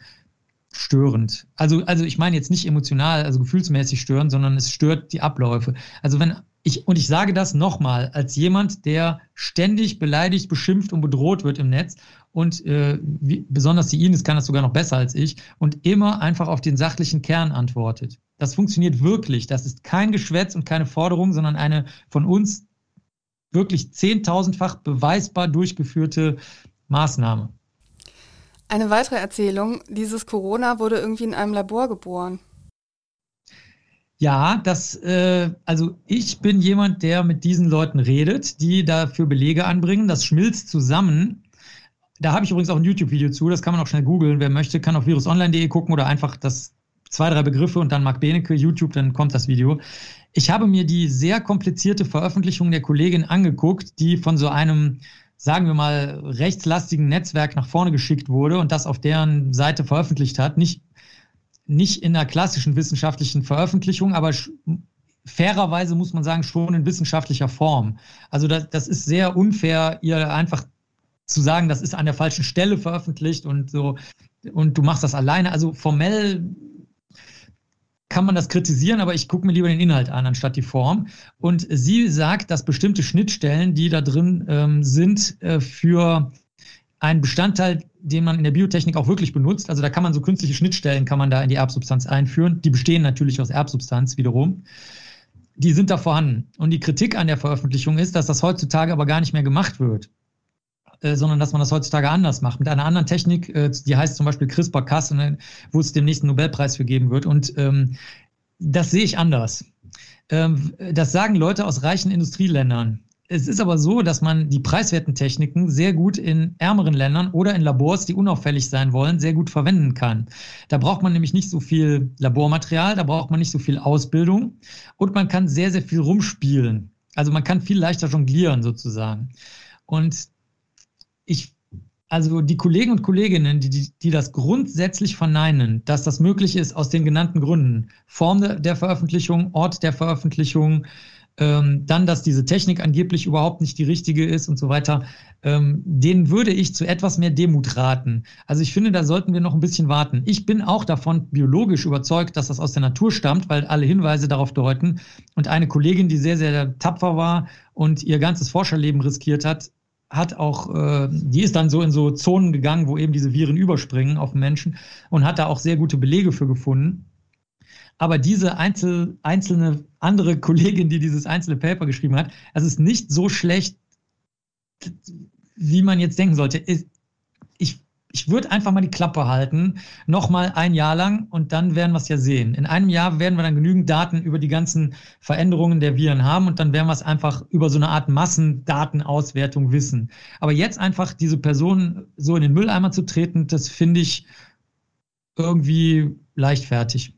störend. Also, also ich meine jetzt nicht emotional, also gefühlsmäßig störend, sondern es stört die Abläufe. Also wenn ich, und ich sage das nochmal, als jemand, der ständig beleidigt, beschimpft und bedroht wird im Netz und äh, wie, besonders die Ines kann das sogar noch besser als ich und immer einfach auf den sachlichen Kern antwortet. Das funktioniert wirklich. Das ist kein Geschwätz und keine Forderung, sondern eine von uns wirklich zehntausendfach beweisbar durchgeführte Maßnahme. Eine weitere Erzählung, dieses Corona wurde irgendwie in einem Labor geboren. Ja, das, äh, also ich bin jemand, der mit diesen Leuten redet, die dafür Belege anbringen. Das schmilzt zusammen da habe ich übrigens auch ein YouTube-Video zu, das kann man auch schnell googeln. Wer möchte, kann auf virusonline.de gucken oder einfach das zwei, drei Begriffe und dann Marc Benecke, YouTube, dann kommt das Video. Ich habe mir die sehr komplizierte Veröffentlichung der Kollegin angeguckt, die von so einem, sagen wir mal, rechtslastigen Netzwerk nach vorne geschickt wurde und das auf deren Seite veröffentlicht hat. Nicht, nicht in einer klassischen wissenschaftlichen Veröffentlichung, aber fairerweise muss man sagen, schon in wissenschaftlicher Form. Also das, das ist sehr unfair, ihr einfach zu sagen, das ist an der falschen Stelle veröffentlicht und so und du machst das alleine. Also formell kann man das kritisieren, aber ich gucke mir lieber den Inhalt an, anstatt die Form. Und sie sagt, dass bestimmte Schnittstellen, die da drin ähm, sind, äh, für einen Bestandteil, den man in der Biotechnik auch wirklich benutzt. Also da kann man so künstliche Schnittstellen, kann man da in die Erbsubstanz einführen. Die bestehen natürlich aus Erbsubstanz wiederum. Die sind da vorhanden. Und die Kritik an der Veröffentlichung ist, dass das heutzutage aber gar nicht mehr gemacht wird. Äh, sondern dass man das heutzutage anders macht. Mit einer anderen Technik, äh, die heißt zum Beispiel CRISPR-Cas, wo es dem nächsten Nobelpreis für geben wird. Und ähm, das sehe ich anders. Ähm, das sagen Leute aus reichen Industrieländern. Es ist aber so, dass man die preiswerten Techniken sehr gut in ärmeren Ländern oder in Labors, die unauffällig sein wollen, sehr gut verwenden kann. Da braucht man nämlich nicht so viel Labormaterial, da braucht man nicht so viel Ausbildung und man kann sehr, sehr viel rumspielen. Also man kann viel leichter jonglieren sozusagen. Und ich, also die Kollegen und Kolleginnen, die, die, die das grundsätzlich verneinen, dass das möglich ist aus den genannten Gründen, Form der, der Veröffentlichung, Ort der Veröffentlichung, ähm, dann, dass diese Technik angeblich überhaupt nicht die richtige ist und so weiter, ähm, denen würde ich zu etwas mehr Demut raten. Also ich finde, da sollten wir noch ein bisschen warten. Ich bin auch davon biologisch überzeugt, dass das aus der Natur stammt, weil alle Hinweise darauf deuten. Und eine Kollegin, die sehr, sehr tapfer war und ihr ganzes Forscherleben riskiert hat, hat auch, äh, die ist dann so in so Zonen gegangen, wo eben diese Viren überspringen auf den Menschen und hat da auch sehr gute Belege für gefunden. Aber diese einzel, einzelne andere Kollegin, die dieses einzelne Paper geschrieben hat, es ist nicht so schlecht, wie man jetzt denken sollte. Ich, ich würde einfach mal die Klappe halten, nochmal ein Jahr lang und dann werden wir es ja sehen. In einem Jahr werden wir dann genügend Daten über die ganzen Veränderungen der Viren haben und dann werden wir es einfach über so eine Art Massendatenauswertung wissen. Aber jetzt einfach diese Person so in den Mülleimer zu treten, das finde ich irgendwie leichtfertig.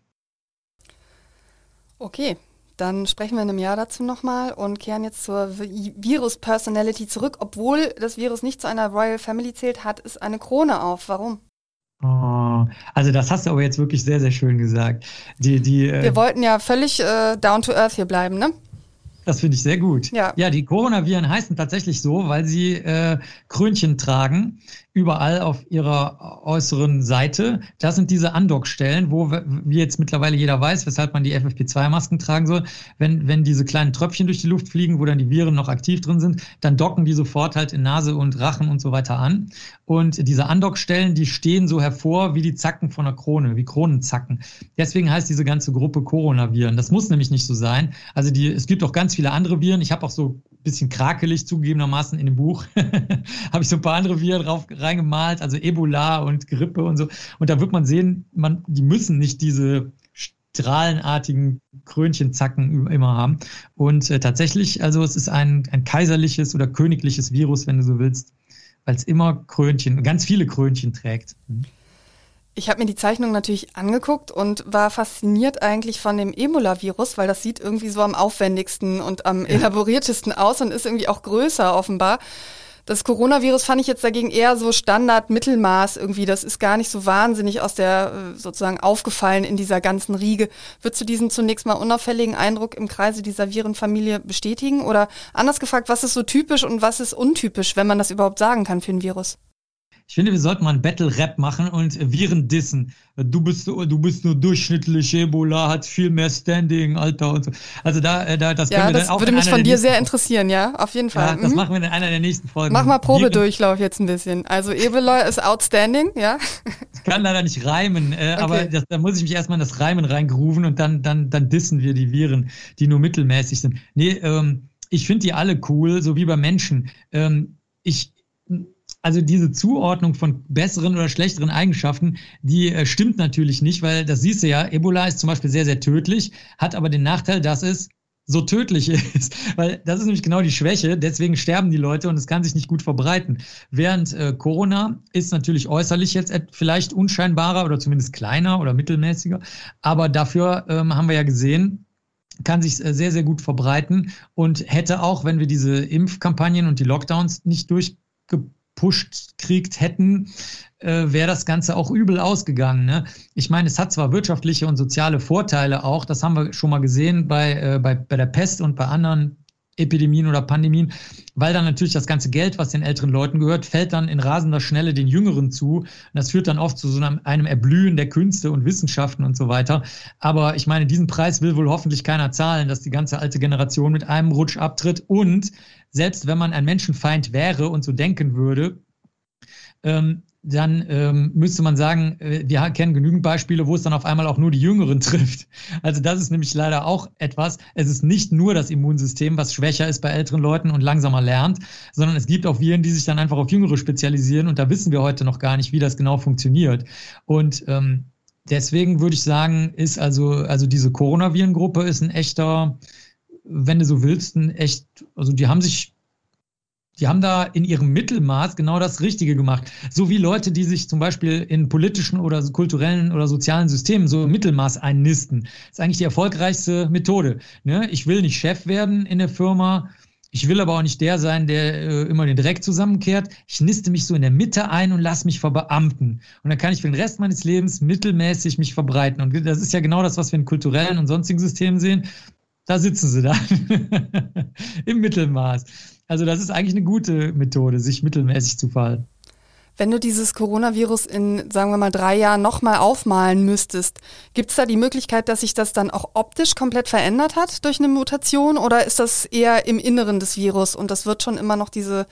Okay, dann sprechen wir in einem Jahr dazu nochmal und kehren jetzt zur Virus-Personality zurück. Obwohl das Virus nicht zu einer Royal Family zählt, hat es eine Krone auf. Warum? Oh, also das hast du aber jetzt wirklich sehr, sehr schön gesagt. Die, die, äh, Wir wollten ja völlig äh, down to earth hier bleiben, ne? Das finde ich sehr gut. Ja. ja, die Coronaviren heißen tatsächlich so, weil sie äh, Krönchen tragen überall auf ihrer äußeren Seite. Das sind diese Andockstellen, wo, wie jetzt mittlerweile jeder weiß, weshalb man die FFP2-Masken tragen soll. Wenn, wenn diese kleinen Tröpfchen durch die Luft fliegen, wo dann die Viren noch aktiv drin sind, dann docken die sofort halt in Nase und Rachen und so weiter an. Und diese Andockstellen, die stehen so hervor wie die Zacken von einer Krone, wie Kronenzacken. Deswegen heißt diese ganze Gruppe Coronaviren. Das muss nämlich nicht so sein. Also die, es gibt auch ganz viele andere Viren. Ich habe auch so ein bisschen krakelig zugegebenermaßen in dem Buch, habe ich so ein paar andere Viren drauf reingemalt, also Ebola und Grippe und so. Und da wird man sehen, man, die müssen nicht diese strahlenartigen Krönchenzacken immer haben. Und äh, tatsächlich, also es ist ein, ein kaiserliches oder königliches Virus, wenn du so willst, weil es immer Krönchen, ganz viele Krönchen trägt. Mhm. Ich habe mir die Zeichnung natürlich angeguckt und war fasziniert eigentlich von dem Ebola-Virus, weil das sieht irgendwie so am aufwendigsten und am elaboriertesten aus und ist irgendwie auch größer offenbar. Das Coronavirus fand ich jetzt dagegen eher so Standard-Mittelmaß irgendwie. Das ist gar nicht so wahnsinnig aus der äh, sozusagen aufgefallen in dieser ganzen Riege. Würdest du diesen zunächst mal unauffälligen Eindruck im Kreise dieser Virenfamilie bestätigen? Oder anders gefragt, was ist so typisch und was ist untypisch, wenn man das überhaupt sagen kann für ein Virus? Ich finde, wir sollten mal ein Battle-Rap machen und Viren dissen. Du bist, du bist nur durchschnittlich, Ebola hat viel mehr Standing, Alter und so. Also da, äh, da das können ja, wir dann auch. Das würde mich von dir sehr interessieren, ja, auf jeden Fall. Ja, das mhm. machen wir in einer der nächsten Folgen. Mach mal Probedurchlauf jetzt ein bisschen. Also Ebola ist outstanding, ja. Ich kann leider nicht reimen, äh, okay. aber das, da muss ich mich erstmal in das Reimen reingrooven und dann, dann, dann dissen wir die Viren, die nur mittelmäßig sind. Nee, ähm, ich finde die alle cool, so wie bei Menschen. Ähm, ich, also diese Zuordnung von besseren oder schlechteren Eigenschaften, die äh, stimmt natürlich nicht, weil das siehst du ja, Ebola ist zum Beispiel sehr, sehr tödlich, hat aber den Nachteil, dass es so tödlich ist, weil das ist nämlich genau die Schwäche, deswegen sterben die Leute und es kann sich nicht gut verbreiten. Während äh, Corona ist natürlich äußerlich jetzt vielleicht unscheinbarer oder zumindest kleiner oder mittelmäßiger, aber dafür ähm, haben wir ja gesehen, kann sich äh, sehr, sehr gut verbreiten und hätte auch, wenn wir diese Impfkampagnen und die Lockdowns nicht durchge gepusht kriegt hätten, äh, wäre das Ganze auch übel ausgegangen. Ne? Ich meine, es hat zwar wirtschaftliche und soziale Vorteile auch, das haben wir schon mal gesehen bei, äh, bei, bei der Pest und bei anderen Epidemien oder Pandemien, weil dann natürlich das ganze Geld, was den älteren Leuten gehört, fällt dann in rasender Schnelle den Jüngeren zu. Und das führt dann oft zu so einem, Erblühen der Künste und Wissenschaften und so weiter. Aber ich meine, diesen Preis will wohl hoffentlich keiner zahlen, dass die ganze alte Generation mit einem Rutsch abtritt. Und selbst wenn man ein Menschenfeind wäre und so denken würde, ähm, dann ähm, müsste man sagen, äh, wir kennen genügend Beispiele, wo es dann auf einmal auch nur die Jüngeren trifft. Also das ist nämlich leider auch etwas. Es ist nicht nur das Immunsystem, was schwächer ist bei älteren Leuten und langsamer lernt, sondern es gibt auch Viren, die sich dann einfach auf Jüngere spezialisieren und da wissen wir heute noch gar nicht, wie das genau funktioniert. Und ähm, deswegen würde ich sagen, ist also, also diese Coronavirengruppe ist ein echter, wenn du so willst, ein echt, also die haben sich die haben da in ihrem Mittelmaß genau das Richtige gemacht. So wie Leute, die sich zum Beispiel in politischen oder kulturellen oder sozialen Systemen so im Mittelmaß einnisten. Das ist eigentlich die erfolgreichste Methode. Ne? Ich will nicht Chef werden in der Firma. Ich will aber auch nicht der sein, der äh, immer den Dreck zusammenkehrt. Ich niste mich so in der Mitte ein und lasse mich verbeamten. Und dann kann ich für den Rest meines Lebens mittelmäßig mich verbreiten. Und das ist ja genau das, was wir in kulturellen und sonstigen Systemen sehen. Da sitzen sie dann im Mittelmaß. Also das ist eigentlich eine gute Methode, sich mittelmäßig zu verhalten. Wenn du dieses Coronavirus in, sagen wir mal, drei Jahren nochmal aufmalen müsstest, gibt es da die Möglichkeit, dass sich das dann auch optisch komplett verändert hat durch eine Mutation oder ist das eher im Inneren des Virus und das wird schon immer noch diese,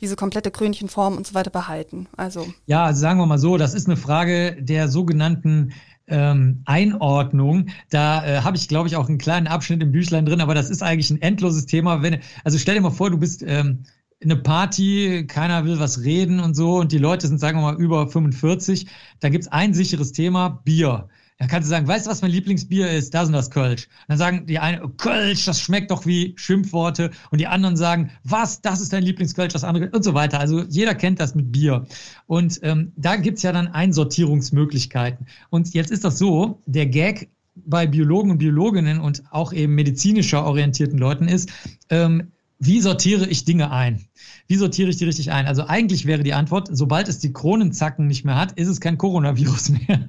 diese komplette Krönchenform und so weiter behalten? Also. Ja, also sagen wir mal so, das ist eine Frage der sogenannten ähm, Einordnung. Da äh, habe ich, glaube ich, auch einen kleinen Abschnitt im Büchlein drin, aber das ist eigentlich ein endloses Thema. Wenn, also stell dir mal vor, du bist ähm, eine Party, keiner will was reden und so und die Leute sind, sagen wir mal, über 45, da gibt's ein sicheres Thema, Bier. Da kannst du sagen, weißt du, was mein Lieblingsbier ist? Das und das Kölsch. dann sagen die einen, Kölsch, das schmeckt doch wie Schimpfworte. Und die anderen sagen, was, das ist dein Lieblingskölsch, das andere und so weiter. Also jeder kennt das mit Bier. Und ähm, da gibt's ja dann Einsortierungsmöglichkeiten. Und jetzt ist das so, der Gag bei Biologen und Biologinnen und auch eben medizinischer orientierten Leuten ist, ähm, wie sortiere ich Dinge ein? Wie sortiere ich die richtig ein? Also eigentlich wäre die Antwort, sobald es die Kronenzacken nicht mehr hat, ist es kein Coronavirus mehr.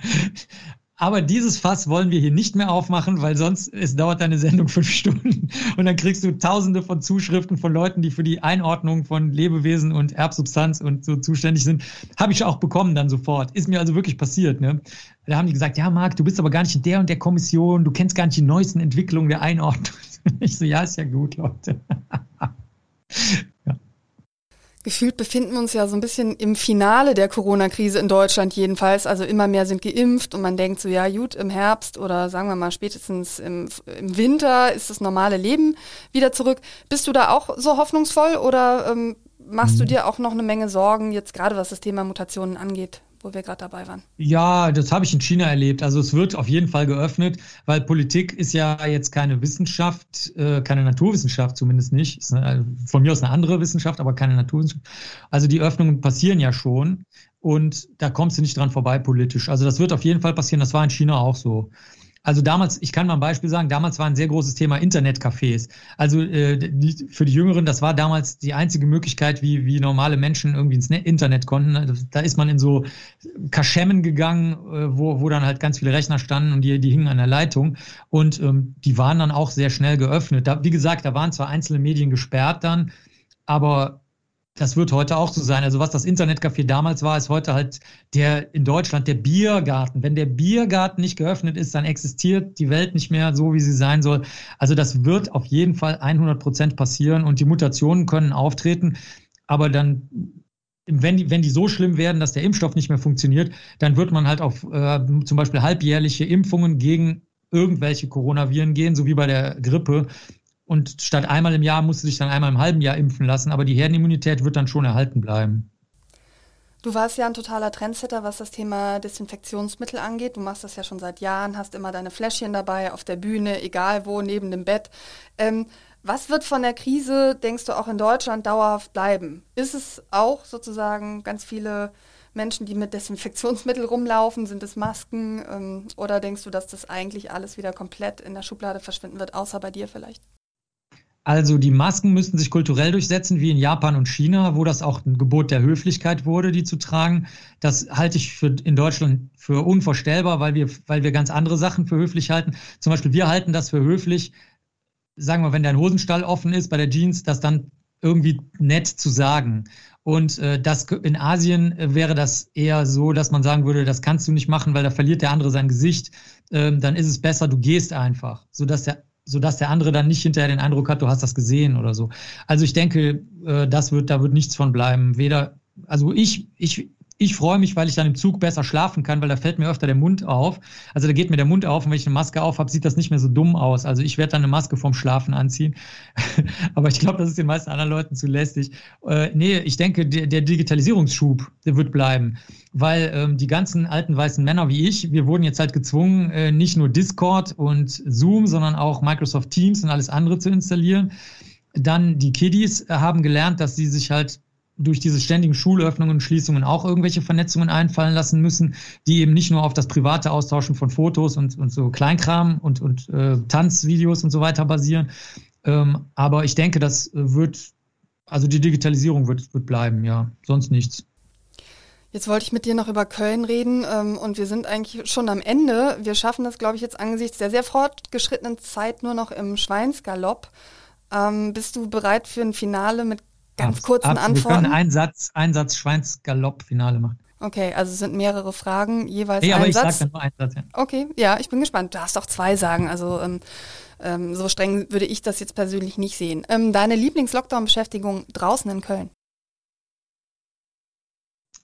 Aber dieses Fass wollen wir hier nicht mehr aufmachen, weil sonst es dauert deine Sendung fünf Stunden und dann kriegst du tausende von Zuschriften von Leuten, die für die Einordnung von Lebewesen und Erbsubstanz und so zuständig sind. Habe ich auch bekommen dann sofort. Ist mir also wirklich passiert. Ne? Da haben die gesagt, ja Marc, du bist aber gar nicht in der und der Kommission, du kennst gar nicht die neuesten Entwicklungen der Einordnung. Ich so, ja, ist ja gut, Leute. Gefühlt befinden wir uns ja so ein bisschen im Finale der Corona-Krise in Deutschland jedenfalls. Also immer mehr sind geimpft und man denkt so, ja gut, im Herbst oder sagen wir mal spätestens im, im Winter ist das normale Leben wieder zurück. Bist du da auch so hoffnungsvoll oder ähm, machst du mhm. dir auch noch eine Menge Sorgen, jetzt gerade was das Thema Mutationen angeht? Wo wir gerade dabei waren? Ja, das habe ich in China erlebt. Also es wird auf jeden Fall geöffnet, weil Politik ist ja jetzt keine Wissenschaft, äh, keine Naturwissenschaft zumindest nicht. Eine, von mir aus eine andere Wissenschaft, aber keine Naturwissenschaft. Also die Öffnungen passieren ja schon und da kommst du nicht dran vorbei politisch. Also das wird auf jeden Fall passieren. Das war in China auch so. Also damals, ich kann mal ein Beispiel sagen, damals war ein sehr großes Thema Internetcafés. Also äh, die, für die Jüngeren, das war damals die einzige Möglichkeit, wie, wie normale Menschen irgendwie ins Internet konnten. Da ist man in so Kaschemmen gegangen, äh, wo, wo dann halt ganz viele Rechner standen und die, die hingen an der Leitung. Und ähm, die waren dann auch sehr schnell geöffnet. Da, wie gesagt, da waren zwar einzelne Medien gesperrt dann, aber das wird heute auch so sein. Also was das Internetcafé damals war, ist heute halt der in Deutschland der Biergarten. Wenn der Biergarten nicht geöffnet ist, dann existiert die Welt nicht mehr so, wie sie sein soll. Also das wird auf jeden Fall 100 Prozent passieren und die Mutationen können auftreten. Aber dann, wenn die, wenn die so schlimm werden, dass der Impfstoff nicht mehr funktioniert, dann wird man halt auf äh, zum Beispiel halbjährliche Impfungen gegen irgendwelche Coronaviren gehen, so wie bei der Grippe. Und statt einmal im Jahr musst du dich dann einmal im halben Jahr impfen lassen, aber die Herdenimmunität wird dann schon erhalten bleiben. Du warst ja ein totaler Trendsetter, was das Thema Desinfektionsmittel angeht. Du machst das ja schon seit Jahren, hast immer deine Fläschchen dabei, auf der Bühne, egal wo, neben dem Bett. Ähm, was wird von der Krise, denkst du, auch in Deutschland dauerhaft bleiben? Ist es auch sozusagen ganz viele Menschen, die mit Desinfektionsmittel rumlaufen? Sind es Masken? Ähm, oder denkst du, dass das eigentlich alles wieder komplett in der Schublade verschwinden wird, außer bei dir vielleicht? Also die Masken müssten sich kulturell durchsetzen, wie in Japan und China, wo das auch ein Gebot der Höflichkeit wurde, die zu tragen. Das halte ich für in Deutschland für unvorstellbar, weil wir, weil wir ganz andere Sachen für höflich halten. Zum Beispiel, wir halten das für höflich, sagen wir, wenn dein Hosenstall offen ist bei der Jeans, das dann irgendwie nett zu sagen. Und äh, das in Asien wäre das eher so, dass man sagen würde, das kannst du nicht machen, weil da verliert der andere sein Gesicht. Ähm, dann ist es besser, du gehst einfach, sodass der sodass der andere dann nicht hinterher den Eindruck hat, du hast das gesehen oder so. Also ich denke, äh, das wird, da wird nichts von bleiben. Weder, also ich, ich, ich freue mich, weil ich dann im Zug besser schlafen kann, weil da fällt mir öfter der Mund auf. Also da geht mir der Mund auf und wenn ich eine Maske auf habe, sieht das nicht mehr so dumm aus. Also ich werde dann eine Maske vorm Schlafen anziehen. Aber ich glaube, das ist den meisten anderen Leuten zu lästig. Äh, nee, ich denke, der, der Digitalisierungsschub, der wird bleiben. Weil ähm, die ganzen alten weißen Männer wie ich, wir wurden jetzt halt gezwungen, äh, nicht nur Discord und Zoom, sondern auch Microsoft Teams und alles andere zu installieren. Dann die Kiddies haben gelernt, dass sie sich halt durch diese ständigen Schulöffnungen und Schließungen auch irgendwelche Vernetzungen einfallen lassen müssen, die eben nicht nur auf das private Austauschen von Fotos und, und so Kleinkram und, und äh, Tanzvideos und so weiter basieren. Ähm, aber ich denke, das wird, also die Digitalisierung wird, wird bleiben, ja, sonst nichts. Jetzt wollte ich mit dir noch über Köln reden ähm, und wir sind eigentlich schon am Ende. Wir schaffen das, glaube ich, jetzt angesichts der sehr fortgeschrittenen Zeit nur noch im Schweinsgalopp. Ähm, bist du bereit für ein Finale mit Ganz kurzen ab, Antworten. Wir können einen Satz, einen Satz Schweinsgalopp-Finale machen. Okay, also es sind mehrere Fragen, jeweils hey, ein aber Satz. ich sag dann nur einen Satz, ja. Okay, ja, ich bin gespannt. Du darfst auch zwei sagen, also ähm, ähm, so streng würde ich das jetzt persönlich nicht sehen. Ähm, deine Lieblings-Lockdown-Beschäftigung draußen in Köln?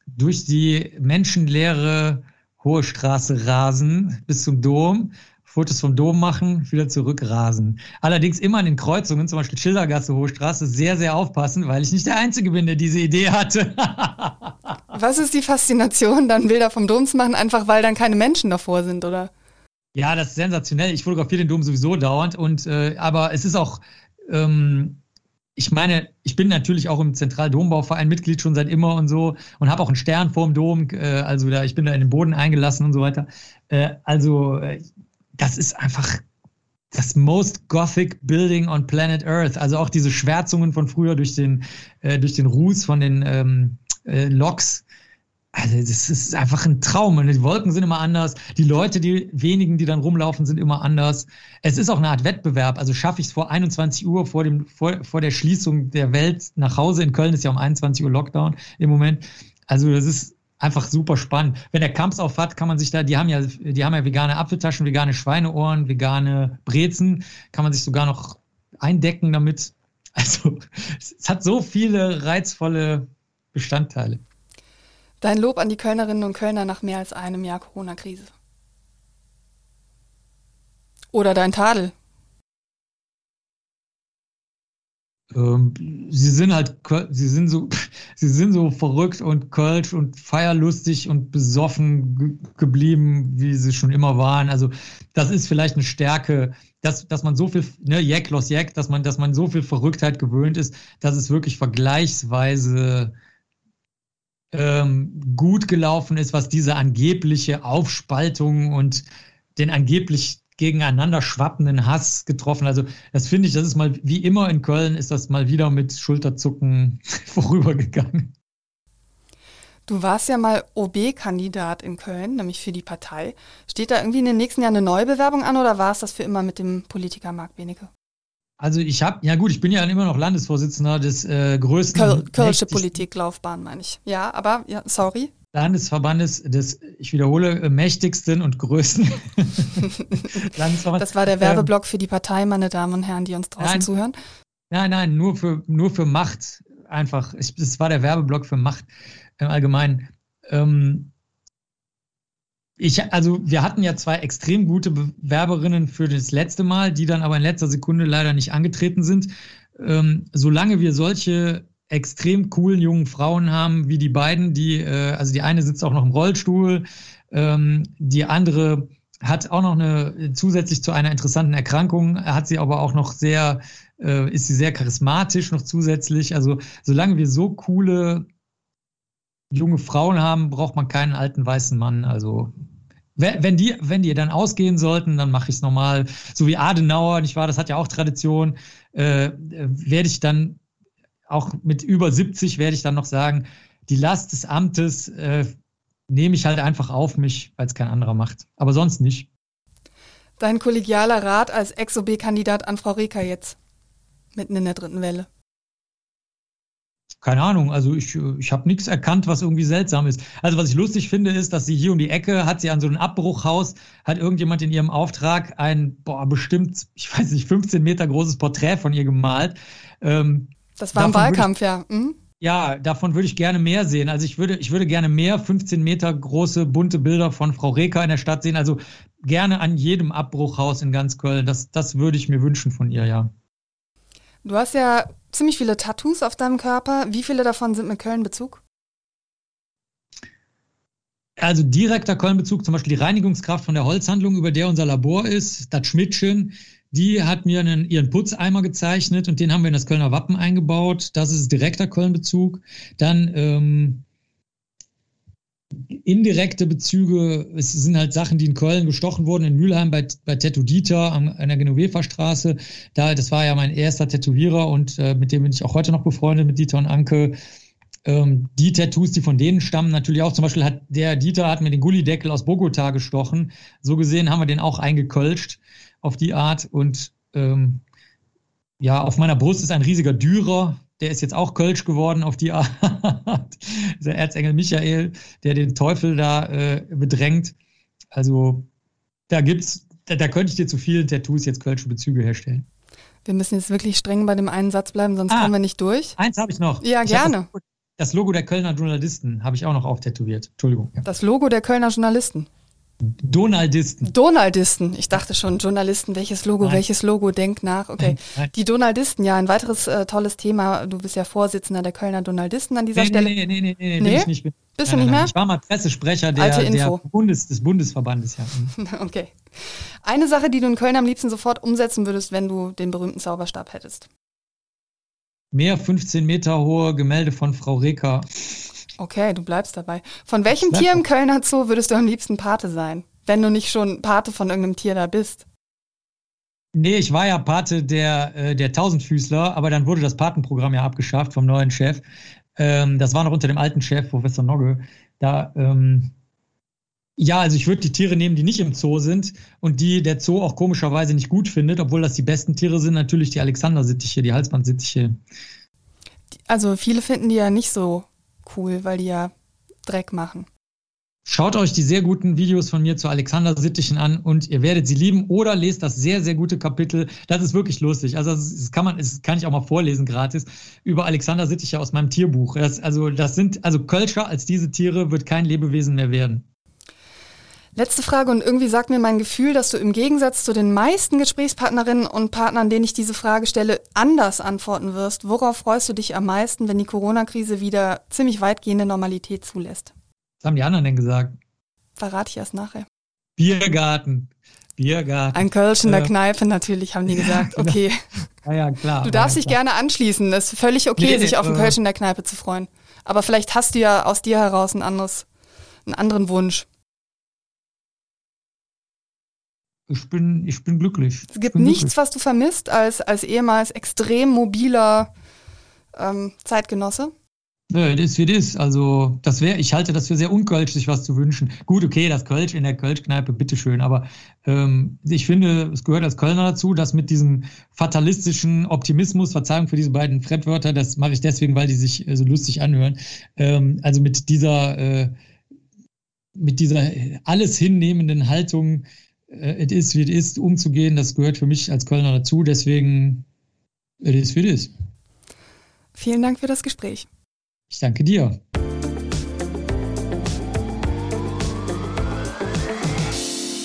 Durch die menschenleere Hohe Straße rasen bis zum Dom, Fotos vom Dom machen, wieder zurückrasen. Allerdings immer an den Kreuzungen, zum Beispiel Schildergasse, Hohe Straße, sehr, sehr aufpassen, weil ich nicht der Einzige bin, der diese Idee hatte. Was ist die Faszination, dann Bilder vom Dom zu machen, einfach weil dann keine Menschen davor sind, oder? Ja, das ist sensationell. Ich fotografiere den Dom sowieso dauernd und äh, aber es ist auch ähm, ich meine, ich bin natürlich auch im Zentraldombauverein Mitglied schon seit immer und so und habe auch einen Stern vorm Dom, äh, also da, ich bin da in den Boden eingelassen und so weiter. Äh, also, äh, das ist einfach das most gothic building on planet Earth. Also auch diese Schwärzungen von früher durch den, äh, durch den Ruß von den ähm, äh, Loks also das ist einfach ein Traum. Und die Wolken sind immer anders. Die Leute, die wenigen, die dann rumlaufen, sind immer anders. Es ist auch eine Art Wettbewerb. Also schaffe ich es vor 21 Uhr, vor, dem, vor, vor der Schließung der Welt nach Hause. In Köln ist ja um 21 Uhr Lockdown im Moment. Also das ist einfach super spannend. Wenn der Kamps auf hat, kann man sich da, die haben ja, die haben ja vegane Apfeltaschen, vegane Schweineohren, vegane Brezen, kann man sich sogar noch eindecken damit. Also es hat so viele reizvolle Bestandteile. Dein Lob an die Kölnerinnen und Kölner nach mehr als einem Jahr Corona-Krise. Oder dein Tadel. Ähm, sie sind halt, sie sind so, sie sind so verrückt und kölsch und feierlustig und besoffen geblieben, wie sie schon immer waren. Also das ist vielleicht eine Stärke, dass, dass man so viel, ne, Jack, Los Jack, dass man, dass man so viel Verrücktheit gewöhnt ist, dass es wirklich vergleichsweise ähm, gut gelaufen ist, was diese angebliche Aufspaltung und den angeblich gegeneinander schwappenden Hass getroffen. Also das finde ich, das ist mal wie immer in Köln, ist das mal wieder mit Schulterzucken vorübergegangen. Du warst ja mal OB-Kandidat in Köln, nämlich für die Partei. Steht da irgendwie in den nächsten Jahren eine neue Bewerbung an oder war es das für immer mit dem Politiker Marc Benecke? Also ich habe, ja gut, ich bin ja immer noch Landesvorsitzender des äh, größten. Köl Kölsche Politiklaufbahn, meine ich. Ja, aber, ja, sorry. Landesverbandes des, ich wiederhole, mächtigsten und größten Landesverbandes. Das war der Werbeblock ähm, für die Partei, meine Damen und Herren, die uns draußen nein, zuhören. Nein, nein, nur für, nur für Macht einfach. Es war der Werbeblock für Macht im Allgemeinen. Ähm, ich, also wir hatten ja zwei extrem gute Bewerberinnen für das letzte Mal, die dann aber in letzter Sekunde leider nicht angetreten sind. Ähm, solange wir solche extrem coolen jungen Frauen haben, wie die beiden, die, äh, also die eine sitzt auch noch im Rollstuhl, ähm, die andere hat auch noch eine, zusätzlich zu einer interessanten Erkrankung, hat sie aber auch noch sehr, äh, ist sie sehr charismatisch noch zusätzlich. Also solange wir so coole junge Frauen haben, braucht man keinen alten weißen Mann. Also wenn die, wenn die dann ausgehen sollten, dann mache ich es nochmal. So wie Adenauer, nicht wahr? Das hat ja auch Tradition. Äh, werde ich dann auch mit über 70 werde ich dann noch sagen, die Last des Amtes äh, nehme ich halt einfach auf mich, weil es kein anderer macht. Aber sonst nicht. Dein kollegialer Rat als Ex-OB-Kandidat an Frau Reker jetzt, mitten in der dritten Welle keine Ahnung, also ich, ich habe nichts erkannt, was irgendwie seltsam ist. Also was ich lustig finde, ist, dass sie hier um die Ecke hat sie an so einem Abbruchhaus, hat irgendjemand in ihrem Auftrag ein, boah, bestimmt, ich weiß nicht, 15 Meter großes Porträt von ihr gemalt. Ähm, das war im Wahlkampf, ich, ja. Mhm. Ja, davon würde ich gerne mehr sehen. Also ich würde, ich würde gerne mehr 15 Meter große, bunte Bilder von Frau Reker in der Stadt sehen. Also gerne an jedem Abbruchhaus in ganz Köln. Das, das würde ich mir wünschen von ihr, ja. Du hast ja ziemlich viele Tattoos auf deinem Körper. Wie viele davon sind mit Köln-Bezug? Also direkter Köln-Bezug, zum Beispiel die Reinigungskraft von der Holzhandlung, über der unser Labor ist, das Schmidtchen, die hat mir einen, ihren Putzeimer gezeichnet und den haben wir in das Kölner Wappen eingebaut. Das ist direkter Köln-Bezug. Dann ähm, indirekte Bezüge, es sind halt Sachen, die in Köln gestochen wurden, in Mülheim bei, bei Tattoo Dieter an, an der Genoveva Straße. Da, das war ja mein erster Tätowierer und äh, mit dem bin ich auch heute noch befreundet, mit Dieter und Anke. Ähm, die Tattoos, die von denen stammen, natürlich auch. Zum Beispiel hat der Dieter hat mir den Gullideckel aus Bogota gestochen. So gesehen haben wir den auch eingekölscht auf die Art. Und ähm, ja, auf meiner Brust ist ein riesiger Dürer, der ist jetzt auch Kölsch geworden auf die Art. der Erzengel Michael, der den Teufel da äh, bedrängt. Also da gibt's, da, da könnte ich dir zu vielen Tattoos jetzt Kölsche Bezüge herstellen. Wir müssen jetzt wirklich streng bei dem einen Satz bleiben, sonst ah, kommen wir nicht durch. Eins habe ich noch. Ja, ich gerne. Das, das, Logo der Kölner Journalisten habe ich auch noch auftätowiert. Entschuldigung. Ja. Das Logo der Kölner Journalisten. Donaldisten. Donaldisten. Ich dachte schon, Journalisten, welches Logo, Nein. welches Logo, denk nach. Okay. Nein. Die Donaldisten, ja, ein weiteres äh, tolles Thema. Du bist ja Vorsitzender der Kölner Donaldisten an dieser Nee, Stelle. nee, nee, nee, nee, nee, Nee? bin ich nicht. Bin- Bist du Nein, nicht nein, mehr? Ich war mal Pressesprecher der, der. Bundes, des Bundesverbandes, ja. Okay. Eine Sache, die du in Köln am liebsten sofort umsetzen würdest, wenn du den berühmten Zauberstab hättest. Mehr 15 Meter hohe Gemälde von Frau Reker. Okay, du bleibst dabei. Von welchem Tier im. Kölner Zoo würdest du am liebsten Pate sein? Wenn du nicht schon Pate von irgendeinem Tier da bist. Nee, ich war ja Pate der, äh, der Tausendfüßler, aber dann wurde das Patenprogramm ja abgeschafft vom neuen Chef. Ähm, das war noch unter dem alten Chef, Professor Nogge. Da, ähm, ja, also ich würde die Tiere nehmen, die nicht im Zoo sind und die der Zoo auch komischerweise nicht gut findet, obwohl das die besten Tiere sind, natürlich die Alexander-Sittiche, die Halsbandsittiche. Also viele finden die ja nicht so cool, weil die ja Dreck machen. Schaut euch die sehr guten Videos von mir zu Alexander Sittichen an und ihr werdet sie lieben oder lest das sehr, sehr gute Kapitel. Das ist wirklich lustig. Also das, kann man, das kann ich auch mal vorlesen gratis über Alexander Sittiche aus meinem Tierbuch. Das, also das sind, also Kölscher als diese Tiere wird kein Lebewesen mehr werden. Letzte Frage und irgendwie sagt mir mein Gefühl, dass du im Gegensatz zu den meisten Gesprächspartnerinnen und Partnern, denen ich diese Frage stelle, anders antworten wirst. Worauf freust du dich am meisten, wenn die Corona-Krise wieder ziemlich weitgehende Normalität zulässt? Was haben die anderen denn gesagt? Verrate ich erst nachher. Biergarten. Biergarten. Ein Kölsch in der Äh, Kneipe natürlich, haben die gesagt. Okay, Ja, ja, klar. du darfst dich klar. gerne anschließen. Das ist völlig okay, Nee, sich auf einen äh, Kölsch in der Kneipe zu freuen. Aber vielleicht hast du ja aus dir heraus ein anderes, einen anderen Wunsch. Ich bin, ich bin glücklich. Es gibt nichts, glücklich. was du vermisst als, als ehemals extrem mobiler ähm, Zeitgenosse. Nö, das ist wie das. Also, das wäre, ich halte das für sehr unkölsch, sich was zu wünschen. Gut, okay, das Kölsch in der Kölschkneipe, bitteschön. Aber ähm, ich finde, es gehört als Kölner dazu, dass mit diesem fatalistischen Optimismus, Verzeihung für diese beiden Fremdwörter, das mache ich deswegen, weil die sich äh, so lustig anhören. Ähm, also mit dieser, äh, mit dieser alles hinnehmenden Haltung, äh, es ist, wie es ist, umzugehen, das gehört für mich als Kölner dazu. Deswegen, es ist, wie es ist. Vielen Dank für das Gespräch. Ich danke dir.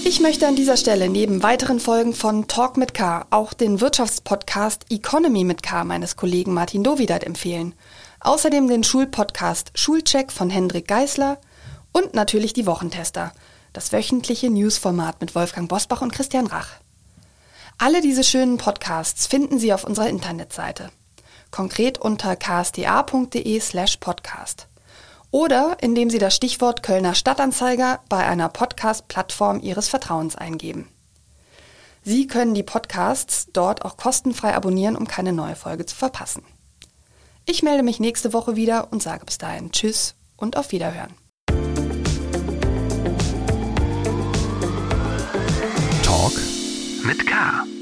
Ich möchte an dieser Stelle neben weiteren Folgen von Talk mit K auch den Wirtschaftspodcast Economy mit K meines Kollegen Martin Dovidat empfehlen. Außerdem den Schulpodcast Schulcheck von Hendrik Geisler und natürlich die Wochentester, das wöchentliche Newsformat mit Wolfgang Bosbach und Christian Rach. Alle diese schönen Podcasts finden Sie auf unserer Internetseite. Konkret unter ksta.de slash podcast. Oder indem Sie das Stichwort Kölner Stadtanzeiger bei einer Podcast-Plattform Ihres Vertrauens eingeben. Sie können die Podcasts dort auch kostenfrei abonnieren, um keine neue Folge zu verpassen. Ich melde mich nächste Woche wieder und sage bis dahin Tschüss und auf Wiederhören. Mit K.